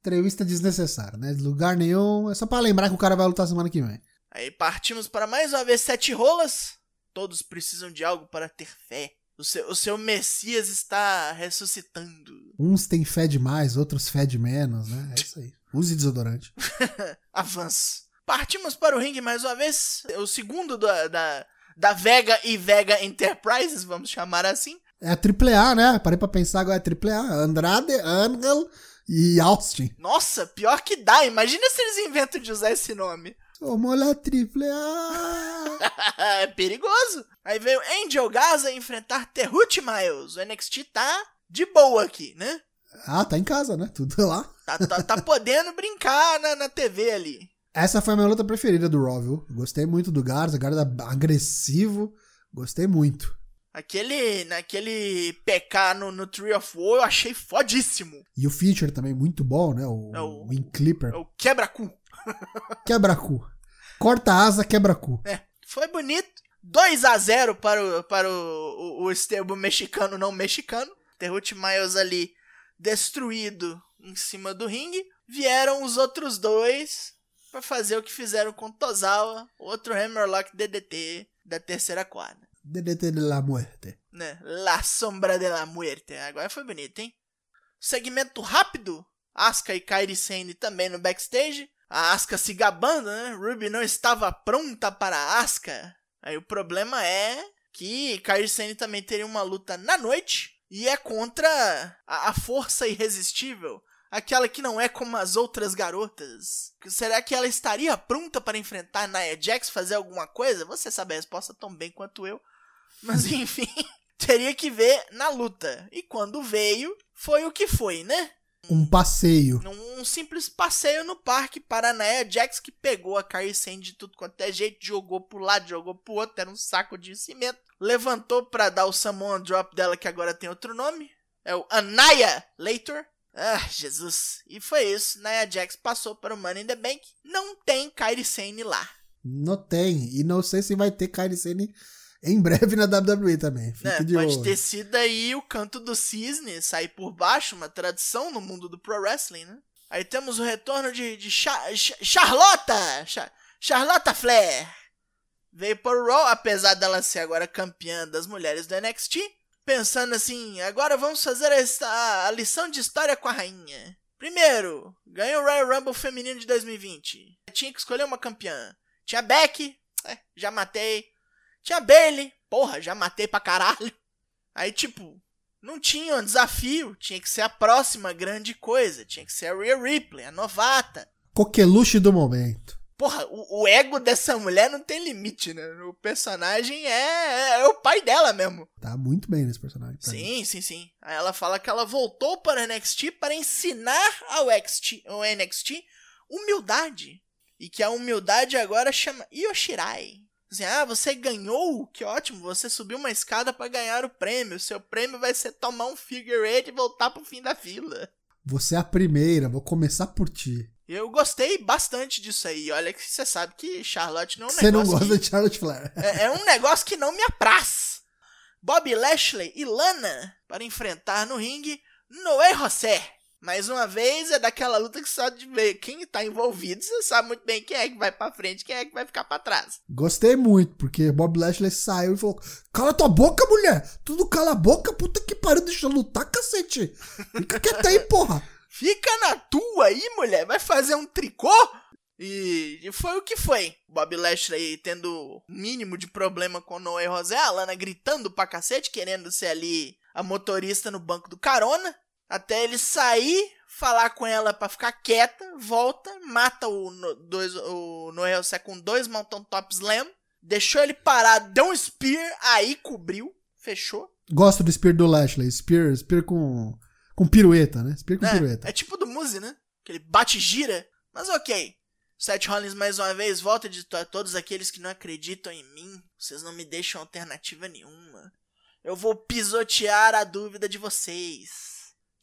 Entrevista desnecessária, né? Lugar nenhum. É só pra lembrar que o cara vai lutar semana que vem. Aí partimos para mais uma vez sete rolas. Todos precisam de algo para ter fé. O seu, o seu Messias está ressuscitando. Uns têm fé demais, outros fé de menos, né? É isso aí. Use desodorante. <laughs> Avanço. Partimos para o ringue mais uma vez. O segundo da, da, da Vega e Vega Enterprises, vamos chamar assim. É a AAA, né? Parei pra pensar agora, é AAA. Andrade, Angel e Austin. Nossa, pior que dá. Imagina se eles inventam de usar esse nome. Somos la AAA. é perigoso. Aí veio Angel Gaza enfrentar Terrute Miles. O NXT tá de boa aqui, né? ah, tá em casa, né? Tudo lá. Tá, tá, tá <laughs> podendo brincar na, na TV ali. Essa foi a minha luta preferida do Raw, viu? Gostei muito do Garza, Garza agressivo. Gostei muito. Aquele, naquele PK no, no Tree of War eu achei fodíssimo. E o feature também muito bom, né? O, É o- o Wing Clipper. É o quebra-cu. Quebra-cu. Corta a asa, quebra-cu. É, foi bonito. 2 a 0 para o, para o, o, o esterbo mexicano não mexicano. Terrute Miles ali destruído em cima do ringue. Vieram os outros dois para fazer o que fizeram com Tozawa, outro Hammerlock DDT da terceira quadra. DDT de la muerte. né? La Sombra de la Muerte. Agora foi bonito, hein? Segmento rápido. Asuka e Kairi Sane também no backstage. A Asuka se gabando, né? Ruby não estava pronta para a Asuka. Aí o problema é que Kairi Sane também teria uma luta na noite. E é contra a, a força irresistível. Aquela que não é como as outras garotas. Será que ela estaria pronta para enfrentar Nia Jax, fazer alguma coisa? Você sabe a resposta tão bem quanto eu. Mas <laughs> enfim, teria que ver na luta. E quando veio, foi o que foi, né? Um passeio. Um simples passeio no parque para a Nia Jax que pegou a Carrie Sane de tudo quanto é jeito, jogou pro lado, jogou pro outro, era um saco de cimento. Levantou pra dar o Samoan Drop dela, que agora tem outro nome. É o Anaya Later. Ah, Jesus. E foi isso. Nia Jax passou para o Money in the Bank. Não tem Kairi Sane lá. Não tem. E não sei se vai ter Kairi Sane em breve na WWE também. Fique né? de Pode olho. ter sido aí o canto do cisne sair por baixo, uma tradição no mundo do pro wrestling, né? Aí temos o retorno de, de Cha- Cha- Charlotta! Cha- Charlotta Flair! Veio para o Raw, apesar dela ser agora campeã das mulheres do NXT. Pensando assim, agora vamos fazer a, a lição de história com a rainha. Primeiro, ganhou o Royal Rumble feminino de 2020. Tinha que escolher uma campeã. Tinha Becky, é, já matei. Tinha Bailey, porra, já matei pra caralho. Aí, tipo, não tinha um desafio, tinha que ser a próxima grande coisa, tinha que ser a Rhea Ripley, a novata. Coqueluche do momento. Porra, o, o ego dessa mulher não tem limite, né? O personagem é, é o pai dela mesmo. Tá muito bem nesse personagem. pra mim. Sim, sim, sim. Aí ela fala que ela voltou para o NXT para ensinar ao NXT, ao NXT humildade. E que a humildade agora chama Yoshirai. Assim, ah, você ganhou? Que ótimo, você subiu uma escada para ganhar o prêmio. Seu prêmio vai ser tomar um figure eight e voltar pro fim da fila. Você é a primeira, vou começar por ti. Eu gostei bastante disso aí. Olha que você sabe que Charlotte não é um Você não gosta que- de Charlotte Flair. é, é um negócio que não me apraz. Bob Lashley e Lana para enfrentar no ringue Noé José. Mais uma vez é daquela luta que só de ver quem tá envolvido, você sabe muito bem quem é que vai pra frente, quem é que vai ficar pra trás. Gostei muito, porque Bob Lashley saiu e falou: Cala tua boca, mulher! Tudo cala a boca, puta que pariu, deixa eu lutar, cacete! Fica quieta aí, porra! <laughs> Fica na tua aí, mulher, vai fazer um tricô? E, foi o que foi. Bob Lashley tendo o mínimo de problema com Noé José, a Lana gritando pra cacete, querendo ser ali a motorista no banco do carona. Até ele sair, falar com ela pra ficar quieta, volta, mata o, no, dois, o Noé José com dois Mountain Top Slam, deixou ele parado, deu um Spear, aí cobriu, fechou. Gosto do Spear do Lashley. Spear, Spear com, com pirueta, né? Spear com pirueta. É, é tipo do Muse, né? Que ele bate e gira. Mas ok. Seth Rollins mais uma vez volta de to- todos aqueles que não acreditam em mim. Vocês não me deixam alternativa nenhuma. Eu vou pisotear a dúvida de vocês.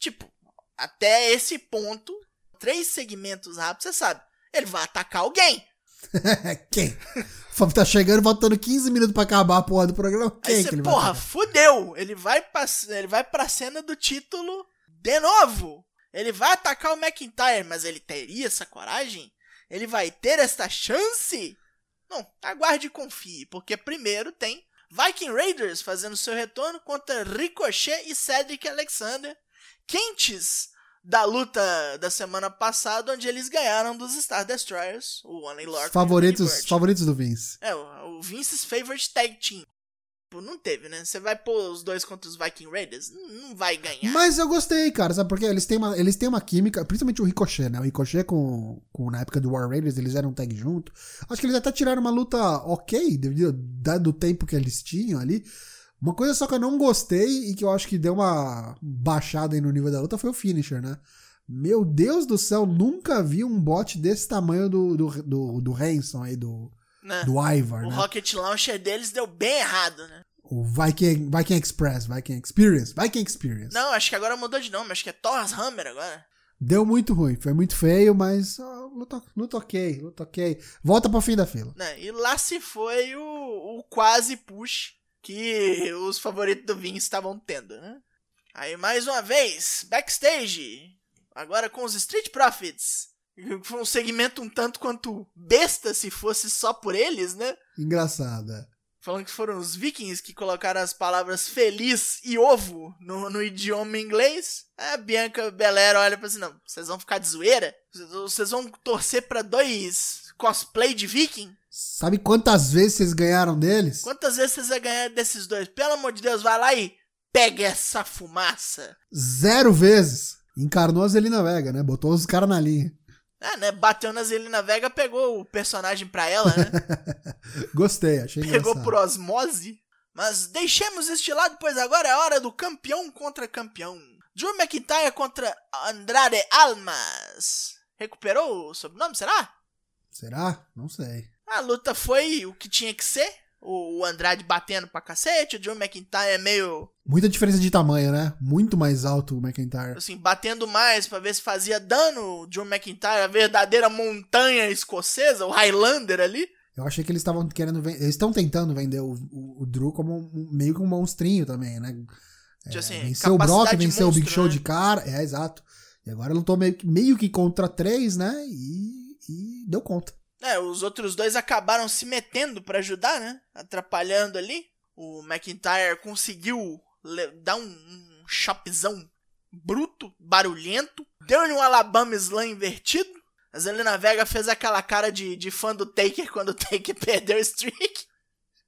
Tipo, até esse ponto, três segmentos rápidos, você sabe. Ele vai atacar alguém. <laughs> Quem? Fábio tá chegando, faltando 15 minutos pra acabar a porra do programa. Quem Aí que você, ele vai porra, atacar? fudeu. Ele vai, pra, ele vai pra cena do título de novo. Ele vai atacar o McIntyre, mas ele teria essa coragem? Ele vai ter esta chance? Não, aguarde e confie, porque primeiro tem Viking Raiders fazendo seu retorno contra Ricochet e Cedric Alexander, quentes da luta da semana passada, onde eles ganharam dos Star Destroyers, o One Lord Favoritos, favoritos do Vince. é, o, o Vince's Favorite Tag Team. Pô, não teve, né? Você vai pôr os dois contra os Viking Raiders? Não, vai ganhar. Mas eu gostei, cara, sabe por quê? Eles têm uma, eles têm uma química, principalmente o Ricochet, né? O Ricochet com, com na época do War Raiders, eles eram tag junto. Acho que eles até tiraram uma luta ok, devido dado o tempo que eles tinham ali. Uma coisa só que eu não gostei e que eu acho que deu uma baixada aí no nível da luta foi o finisher, né? Meu Deus do céu, nunca vi um bot desse tamanho do, do, do, do Hanson aí, do, né? do Ivar, O né? Rocket Launcher deles deu bem errado, né? O Viking, Viking Express, Viking Experience, Viking Experience. Não, acho que agora mudou de nome. Acho que é Thor's Hammer agora. Deu muito ruim, foi muito feio, mas ó, luta, luta ok, luta ok. Volta pro fim da fila. Né? E lá se foi o, o quase push que os favoritos do Vince estavam tendo, né? Aí mais uma vez, backstage, agora com os Street Profits. Foi um segmento um tanto quanto besta se fosse só por eles, né? Engraçada. Falando que foram os vikings que colocaram as palavras feliz e ovo no, no idioma inglês. A Bianca Belair olha pra assim, não, vocês vão ficar de zoeira? Vocês- vão torcer pra dois cosplay de viking? Sabe quantas vezes vocês ganharam deles? Quantas vezes vocês vão ganhar desses dois? Pelo amor de Deus, vai lá e pega essa fumaça. Zero vezes. Encarnou a Zelina Vega, né? Botou os caras na linha. Ah, né? Bateu na Zelina Vega, pegou o personagem pra ela, né? <laughs> Gostei, achei Pegou engraçado. por osmose. Mas deixemos este lado, pois agora é hora do campeão contra campeão. Drew McIntyre contra Andrade Almas. Recuperou o sobrenome, será? Será? Não sei. A luta foi o que tinha que ser. O Andrade batendo pra cacete, o Drew McIntyre é meio, Muita diferença de tamanho, né? Muito mais alto o McIntyre. assim, batendo mais pra ver se fazia dano. O Drew McIntyre, a verdadeira montanha escocesa, o Highlander ali. Eu achei que eles estavam querendo vender. Eles estão tentando vender o, o, o Drew como um- meio que um monstrinho também, né? Tipo assim, venceu o Brock, venceu o Big monstro, Show né? de cara. É, exato. E agora lutou meio, que- meio que contra três, né? E, e deu conta. É, os outros dois acabaram se metendo pra ajudar, né? Atrapalhando ali. O McIntyre conseguiu dar um, um chopzão bruto, barulhento. Deu-lhe um Alabama Slam invertido. A Zelina Vega fez aquela cara de, de fã do Taker quando o Taker <laughs> perdeu o streak.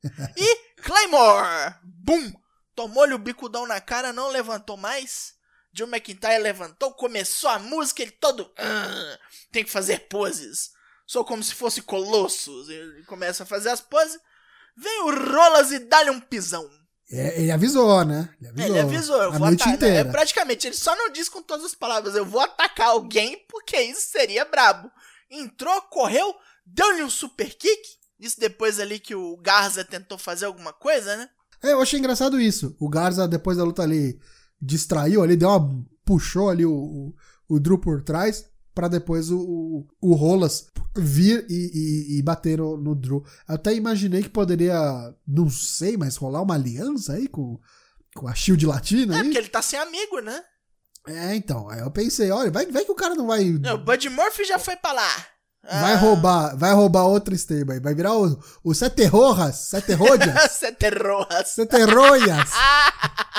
<laughs> E Claymore! Boom! tomou-lhe o bicudão na cara, não levantou mais. John McIntyre levantou, começou a música, ele todo. "Ah, tem que fazer poses. Sou como se fosse Colossus. Ele começa a fazer as poses. Vem o Rolas e dá-lhe um pisão. É, ele avisou, né? Ele É, avisou. Ele avisou, eu a vou noite atacar. É praticamente, ele só não diz com todas as palavras, eu vou atacar alguém porque isso seria brabo. Entrou, correu, deu-lhe um super kick. Isso depois ali que o Garza tentou fazer alguma coisa, né? É, eu achei engraçado isso. O Garza, depois da luta ali, distraiu ali, deu uma. puxou ali o, o, o Drew por trás, pra depois o, o, o Rolas vir e, e, e bater no, no Drew. Até imaginei que poderia, não sei, mas rolar uma aliança aí com, com a Shield Latina É, aí. porque ele tá sem amigo, né? É, então. Aí eu pensei, olha, vai, vai que o cara não vai. Não, o Bud Murphy já foi pra lá. Vai Ah, roubar, vai roubar outra stable aí. Vai virar o, o Sete Rojas, Sete Rojas, <laughs> Sete Rojas. Sete Royas. <laughs>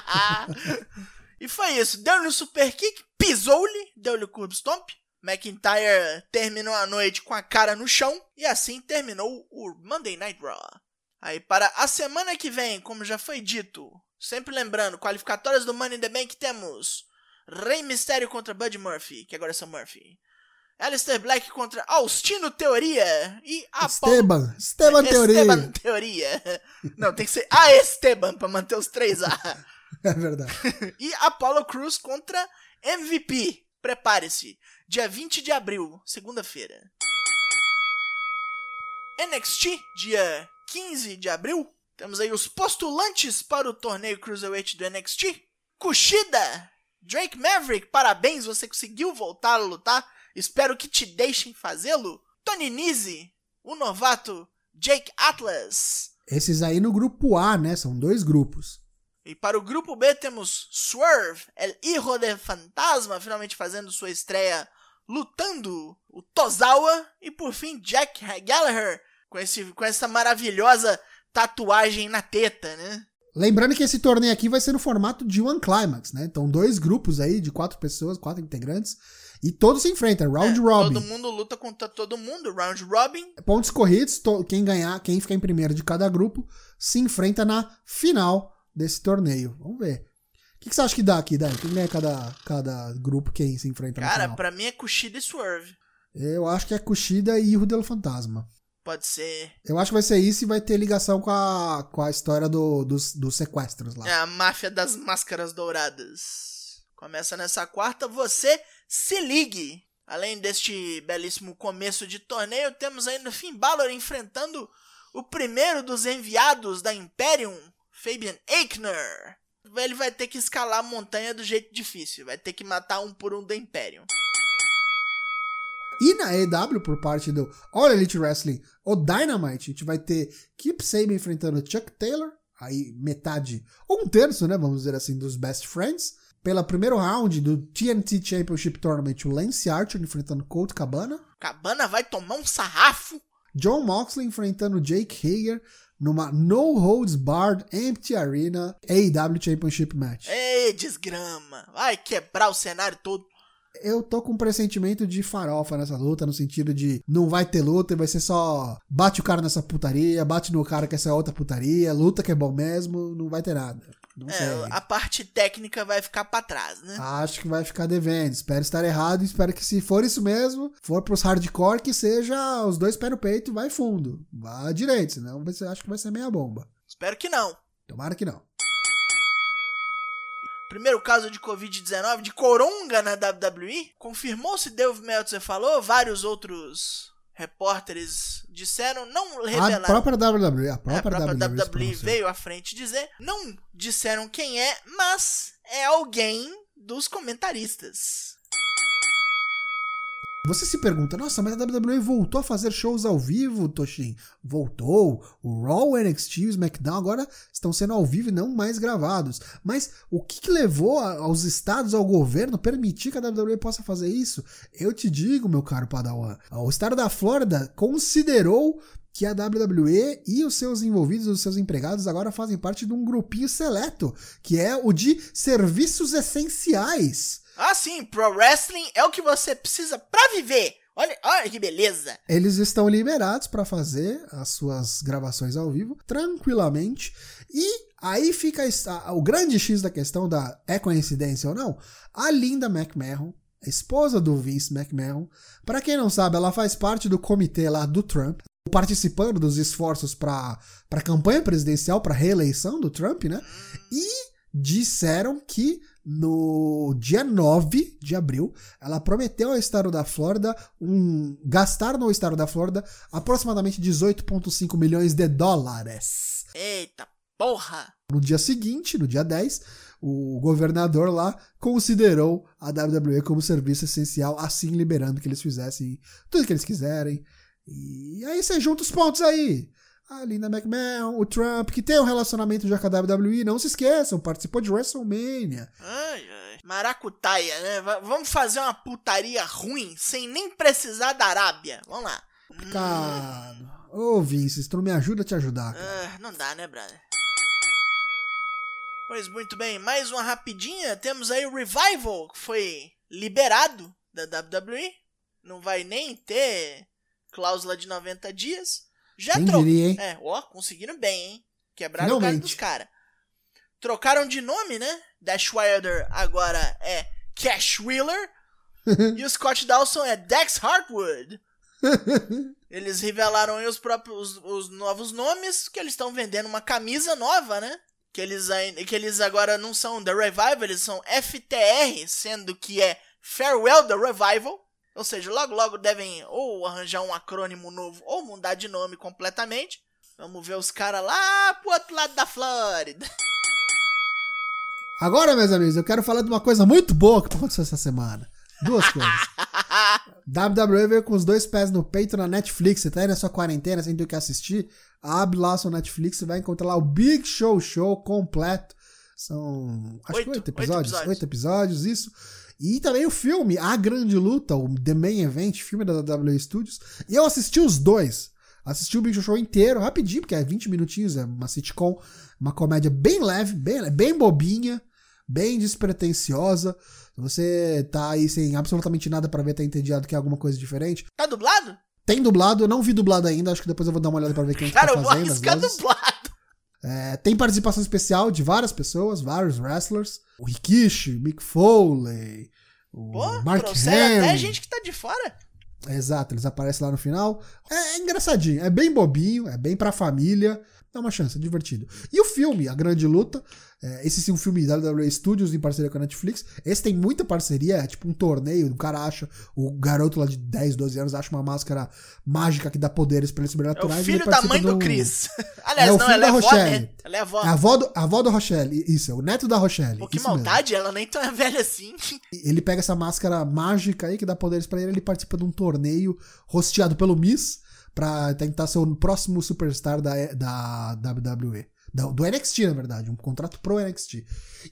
e foi isso. Deu-lhe um super kick, pisou-lhe, deu-lhe o curb stomp. McIntyre terminou a noite com a cara no chão e assim terminou o Monday Night Raw. Aí para a semana que vem, como já foi dito, sempre lembrando, qualificatórias do Money in the Bank temos Rey Mysterio contra Bud Murphy, que agora é Sam Murphy. Alistair Black contra Austino Teoria e Apollo Esteban, Esteban Teoria. Esteban Teoria. <laughs> Não, tem que ser a Esteban pra manter os três A. <laughs> É verdade. <laughs> E Apollo Cruz contra MVP. Prepare-se. Dia 20 de abril, segunda-feira. NXT, dia 15 de abril. Temos aí os postulantes para o torneio Cruiserweight do NXT. Kushida, Drake Maverick, parabéns, você conseguiu voltar a lutar. Espero que te deixem fazê-lo. Tony Nese, o novato Jake Atlas. Esses aí no grupo A, né? São dois grupos. E para o grupo B temos Swerve, El Hijo de Fantasma, finalmente fazendo sua estreia lutando o Tozawa. E por fim, Jack Gallagher, com, esse, com essa maravilhosa tatuagem na teta, né? Lembrando que esse torneio aqui vai ser no formato de One Climax, né? Então, dois grupos aí de quatro pessoas, quatro integrantes. E todos se enfrentam, round É, robin. Todo mundo luta contra todo mundo, round robin. Pontos corridos, quem ganhar, quem ficar em primeiro de cada grupo, se enfrenta na final desse torneio. Vamos ver. O que, que você acha que dá aqui, Dani? Quem ganha cada, cada grupo, quem se enfrenta Cara, final? pra mim é Kushida e Swerve. Eu acho que é Kushida e del Fantasma. Pode ser Eu acho que vai ser isso e vai ter ligação com a, com a história do- dos, dos sequestros lá. é a máfia das máscaras douradas. Começa nessa quarta, você se ligue. Além deste belíssimo começo de torneio, temos ainda Finn Balor enfrentando o primeiro dos enviados da Imperium, Fabian Eichner. Ele vai ter que escalar a montanha do jeito difícil, vai ter que matar um por um da Imperium. E na EW, por parte do All Elite Wrestling, o Dynamite, a gente vai ter Keep Saban enfrentando Chuck Taylor, aí metade, ou um terço, né, vamos dizer assim, dos Best Friends. Pela primeiro round do TNT Championship Tournament, o Lance Archer enfrentando Colt Cabana. Cabana vai tomar um sarrafo. John Moxley enfrentando Jake Hager numa No Holds Barred Empty Arena AEW Championship Match. Ei, desgrama. Vai quebrar o cenário todo. Eu tô com um pressentimento de farofa nessa luta, no sentido de não vai ter luta e vai ser só bate o cara nessa putaria, bate no cara que essa é outra putaria, luta que é bom mesmo, não vai ter nada. Não. É, a parte técnica vai ficar pra trás, né? Acho que vai ficar devendo. Espero estar errado e espero que se for isso mesmo, for pros hardcore, que seja os dois pés no peito e vai fundo. Vá direito, senão acho que vai ser meia bomba. Espero que não. Tomara que não. Primeiro caso de Covid-19 de coronga na WWE. Confirmou-se, Dave Meltzer falou, vários outros repórteres disseram, não A revelaram. própria WWE, a É, a própria, própria WWE, WWE veio à frente dizer, não disseram quem é, mas é alguém dos comentaristas. Você se pergunta, nossa, mas a WWE voltou a fazer shows ao vivo, Toshin? Voltou. O Raw, NXT e o SmackDown agora estão sendo ao vivo e não mais gravados. Mas o que, que levou aos estados, ao governo, permitir que a WWE possa fazer isso? Eu te digo, meu caro Padawan, o estado da Flórida considerou que a WWE e os seus envolvidos, os seus empregados, agora fazem parte de um grupinho seleto, que é o de serviços essenciais. Ah, sim, Pro Wrestling é o que você precisa pra viver. Olha, olha que beleza. Eles estão liberados para fazer as suas gravações ao vivo tranquilamente. E Aí fica o grande X da questão da é coincidência ou não. A Linda McMahon, esposa do Vince McMahon, para quem não sabe, ela faz parte do comitê lá do Trump, participando dos esforços para a campanha presidencial, para reeleição do Trump, né? E disseram que no dia 9 de abril, ela prometeu ao estado da Flórida um, gastar no estado da Flórida aproximadamente 18,5 milhões de dólares. Eita porra! No dia seguinte, no dia 10, o governador lá considerou a WWE como serviço essencial, assim liberando que eles fizessem tudo que eles quiserem. E aí você junta os pontos aí a Linda McMahon, o Trump, que tem um relacionamento já com a WWE, não se esqueçam, participou de WrestleMania. Ai, ai. Maracutaia, né? V vamos fazer uma putaria ruim sem nem precisar da Arábia. Vamos lá. Cara, ô Vince, se tu não me ajuda a te ajudar. Uh, não dá, né, brother? Pois muito bem, mais uma rapidinha. Temos aí o Revival, que foi liberado da WWE. Não vai nem ter cláusula de 90 dias. Já trocou. É, ó, conseguiram bem, hein? Quebraram Finalmente. o cara dos caras. Trocaram de nome, né? Dash Wilder agora é Cash Wheeler. <laughs> e o Scott Dawson é Dex Hartwood. <laughs> eles revelaram aí os próprios os, os novos nomes, que eles estão vendendo uma camisa nova, né? Que eles, que eles agora não são The Revival, eles são FTR, sendo que é Farewell The Revival. Ou seja, logo logo devem ou arranjar um acrônimo novo ou mudar de nome completamente. Vamos ver os caras lá pro outro lado da Flórida. Agora, meus amigos, eu quero falar de uma coisa muito boa que aconteceu essa semana. Duas coisas. <laughs> WWE veio com os dois pés no peito na Netflix. Você tá aí na sua quarentena sem ter o que assistir? Abre lá sua Netflix e vai encontrar lá o Big Show Show completo. São. Acho oito, que oito episódios. Oito episódios, oito episódios isso. E também o filme A Grande Luta, o The Main Event, filme da WWE Studios. E eu assisti os dois. Assisti o Big Show inteiro, rapidinho, porque é 20 minutinhos, é uma sitcom, uma comédia bem leve, bem, bem bobinha, bem despretensiosa. Você tá aí sem absolutamente nada para ver, tá entediado que é alguma coisa diferente. Tá dublado? Tem dublado, eu não vi dublado ainda, acho que depois eu vou dar uma olhada pra ver quem Cara, tá fazendo. Cara, eu vou arriscar dublado. É, tem participação especial de várias pessoas, vários wrestlers. O Rikishi, Mick Foley, o Pô, Mark Henry. até gente que tá de fora. Exato, eles aparecem lá no final. É, é, engraçadinho, é bem bobinho, é bem pra família. Dá uma chance, é divertido. E o filme, A Grande Luta, é, esse sim, um filme da WWE Studios em parceria com a Netflix. Esse tem muita parceria, é tipo um torneio. O cara acha, o garoto lá de 10, 12 anos acha uma máscara mágica que dá poderes pra ele sobrenaturais. É o filho da mãe do, Chris. <laughs> Aliás, é o não, filho da é Rochelle. Né? Ela é avó. É a avó, do, a avó do Rochelle, isso, é o neto da Rochelle. Pô, que maldade, mesmo. ela nem tão é <laughs> velha assim. Ele pega essa máscara mágica aí que dá poderes pra ele, ele participa de um torneio rosteado pelo Miss pra tentar ser o próximo superstar da, da WWE do NXT, na verdade, um contrato pro NXT.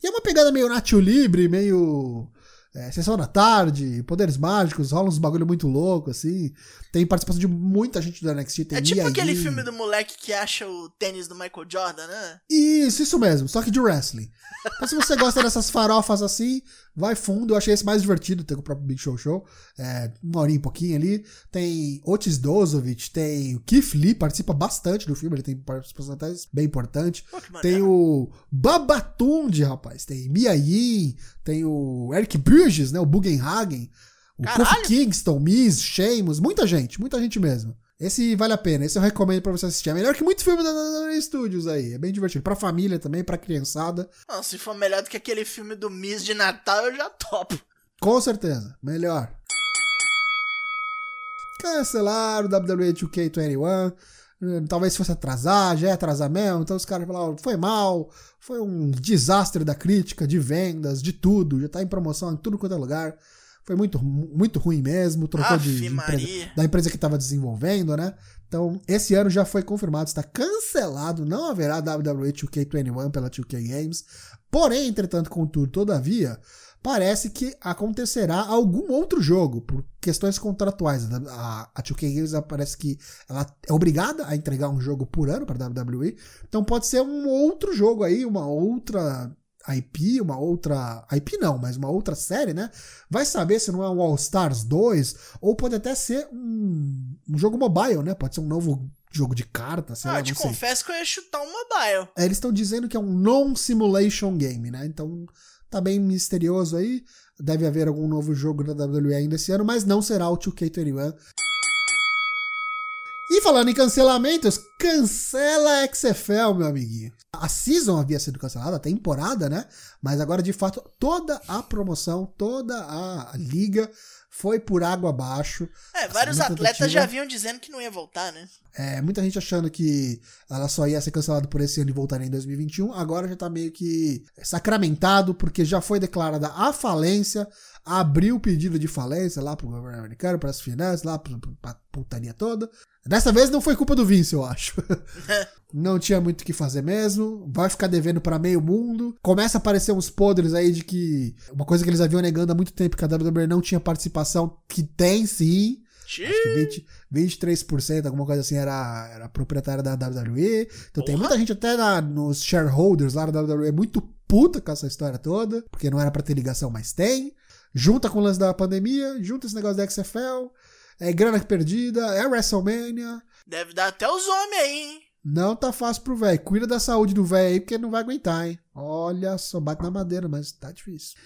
E é uma pegada meio Nacho Libre, meio é, Sessão da Tarde, Poderes Mágicos, rola uns bagulho muito louco, assim. Tem participação de muita gente do NXT. Tem é tipo aquele filme do moleque que acha o tênis do Michael Jordan, né? Isso, isso mesmo, só que de wrestling. Então, se você gosta dessas farofas assim, vai fundo. Eu achei esse mais divertido, tem o próprio Big Show Show. É, uma horinha e pouquinho ali. Tem Otis Dozovich, tem o Keith Lee, participa bastante do filme, ele tem participação até bem importante. Pô, tem o Babatunde, rapaz. Tem Mia Yin, tem o Eric Bridges, né? O Bugenhagen. O Kofi Kingston, Miz, Sheamus, muita gente, muita gente mesmo. Esse vale a pena, esse eu recomendo para você assistir. É melhor que muitos filmes da WWE Studios aí. É bem divertido. Pra família também, pra criançada. Não, se for melhor do que aquele filme do Miss de Natal, eu já topo. Com certeza, melhor. Cancelaram o WWE 2K21. Talvez fosse atrasar, já é atrasar mesmo. Então os caras falaram, foi mal, foi um desastre da crítica, de vendas, de tudo. Já tá em promoção em tudo quanto é lugar. Foi muito, muito ruim mesmo, trocou de, de empresa, da empresa que estava desenvolvendo, né? Então, esse ano já foi confirmado, está cancelado, não haverá WWE 2K21 pela 2K Games. Porém, entretanto, contudo, todavia, parece que acontecerá algum outro jogo, por questões contratuais. A, a 2K Games parece que ela é obrigada a entregar um jogo por ano para WWE. Então pode ser um outro jogo aí, uma outra IP, uma outra. IP não, mas uma outra série, né? Vai saber se não é um All Stars 2, ou pode até ser um, um jogo mobile, né? Pode ser um novo jogo de carta, sei Ah, lá, te não sei. confesso que eu ia chutar um mobile. É, Eles estão dizendo que é um non-simulation game, né? Então tá bem misterioso aí. Deve haver algum novo jogo da WWE ainda esse ano, mas não será o 2K21. E falando em cancelamentos, cancela a XFL, meu amiguinho. A season havia sido cancelada, a temporada, né? Mas agora, de fato, toda a promoção, toda a liga foi por água abaixo. É, vários segunda atletas já vinham dizendo que não ia voltar, né? É, muita gente achando que ela só ia ser cancelada por esse ano e voltaria em 2021. Agora já tá meio que sacramentado, porque já foi declarada a falência, abriu o pedido de falência lá pro governo americano, para as finanças, lá pro- pra putaria toda. Dessa vez não foi culpa do Vince, eu acho. <laughs> não tinha muito o que fazer mesmo. Vai ficar devendo pra meio mundo. Começa a aparecer uns podres aí de que. Uma coisa que eles haviam negando há muito tempo, que a WWE não tinha participação, que tem sim. Acho que 20, 23%, alguma coisa assim, era, era proprietária da WWE. Então tem Porra. muita gente até na- nos shareholders lá da WWE muito puta com essa história toda, porque não era pra ter ligação, mas tem. Junta com o lance da pandemia, junta esse negócio da XFL, é grana perdida, é WrestleMania. Deve dar até os homens aí, hein? Não tá fácil pro velho. Cuida da saúde do velho aí, porque não vai aguentar, hein? Olha só, bate na madeira, mas tá difícil.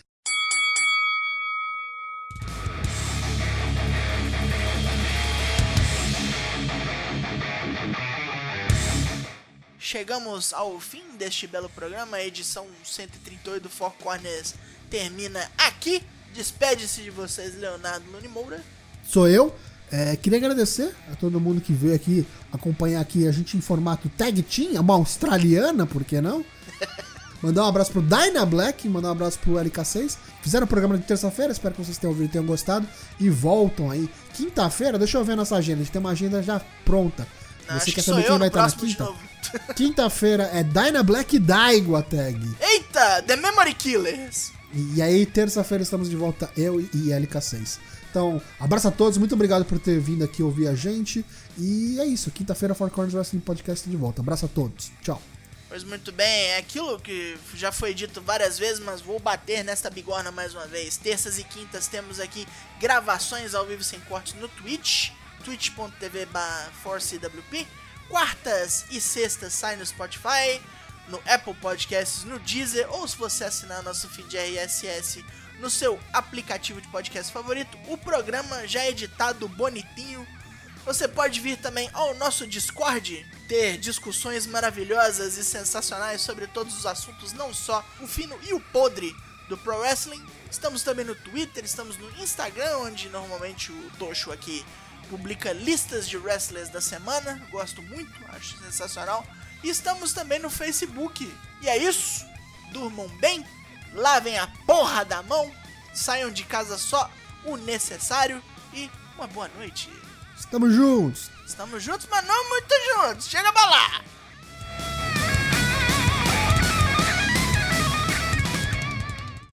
Chegamos ao fim deste belo programa, a edição 138 do Four Corners termina aqui. Despede-se de vocês, Leonardo Luni Moura. Sou eu. É, queria agradecer a todo mundo que veio aqui acompanhar aqui a gente em formato tag team, uma australiana, por que não? <laughs> Mandar um abraço pro Dyna Black, mandar um abraço pro LK6. Fizeram o programa de terça-feira, espero que vocês tenham ouvido e tenham gostado. E voltam aí. Quinta-feira, deixa eu ver a nossa agenda, a gente tem uma agenda já pronta. Não, Você quer saber quem vai estar na quinta? <laughs> Quinta-feira é Dyna Black e Daigo a tag. Eita, The Memory Killers. E aí, terça-feira, estamos de volta, eu e LK6. Então, abraço a todos, muito obrigado por ter vindo aqui ouvir a gente. E é isso, quinta-feira, Four Corners Wrestling Podcast de volta. Abraço a todos, tchau. Pois muito bem, é aquilo que já foi dito várias vezes, mas vou bater nesta bigorna mais uma vez. Terças e quintas temos aqui gravações ao vivo sem cortes no Twitch, twitch.tv forcewp. Quartas e sextas sai no Spotify, no Apple Podcasts, no Deezer, ou se você assinar nosso feed RSS no seu aplicativo de podcast favorito, o programa já editado bonitinho você pode vir também ao nosso Discord ter discussões maravilhosas e sensacionais sobre todos os assuntos, não só o fino e o podre do Pro Wrestling. Estamos também no Twitter, estamos no Instagram, onde normalmente o Tocho aqui publica listas de wrestlers da semana. Gosto muito, acho sensacional. E estamos também no Facebook. E é isso. Durmam bem, lavem a porra da mão, saiam de casa só o necessário e uma boa noite. Estamos juntos! Estamos juntos, mas não muito juntos. Chega pra lá!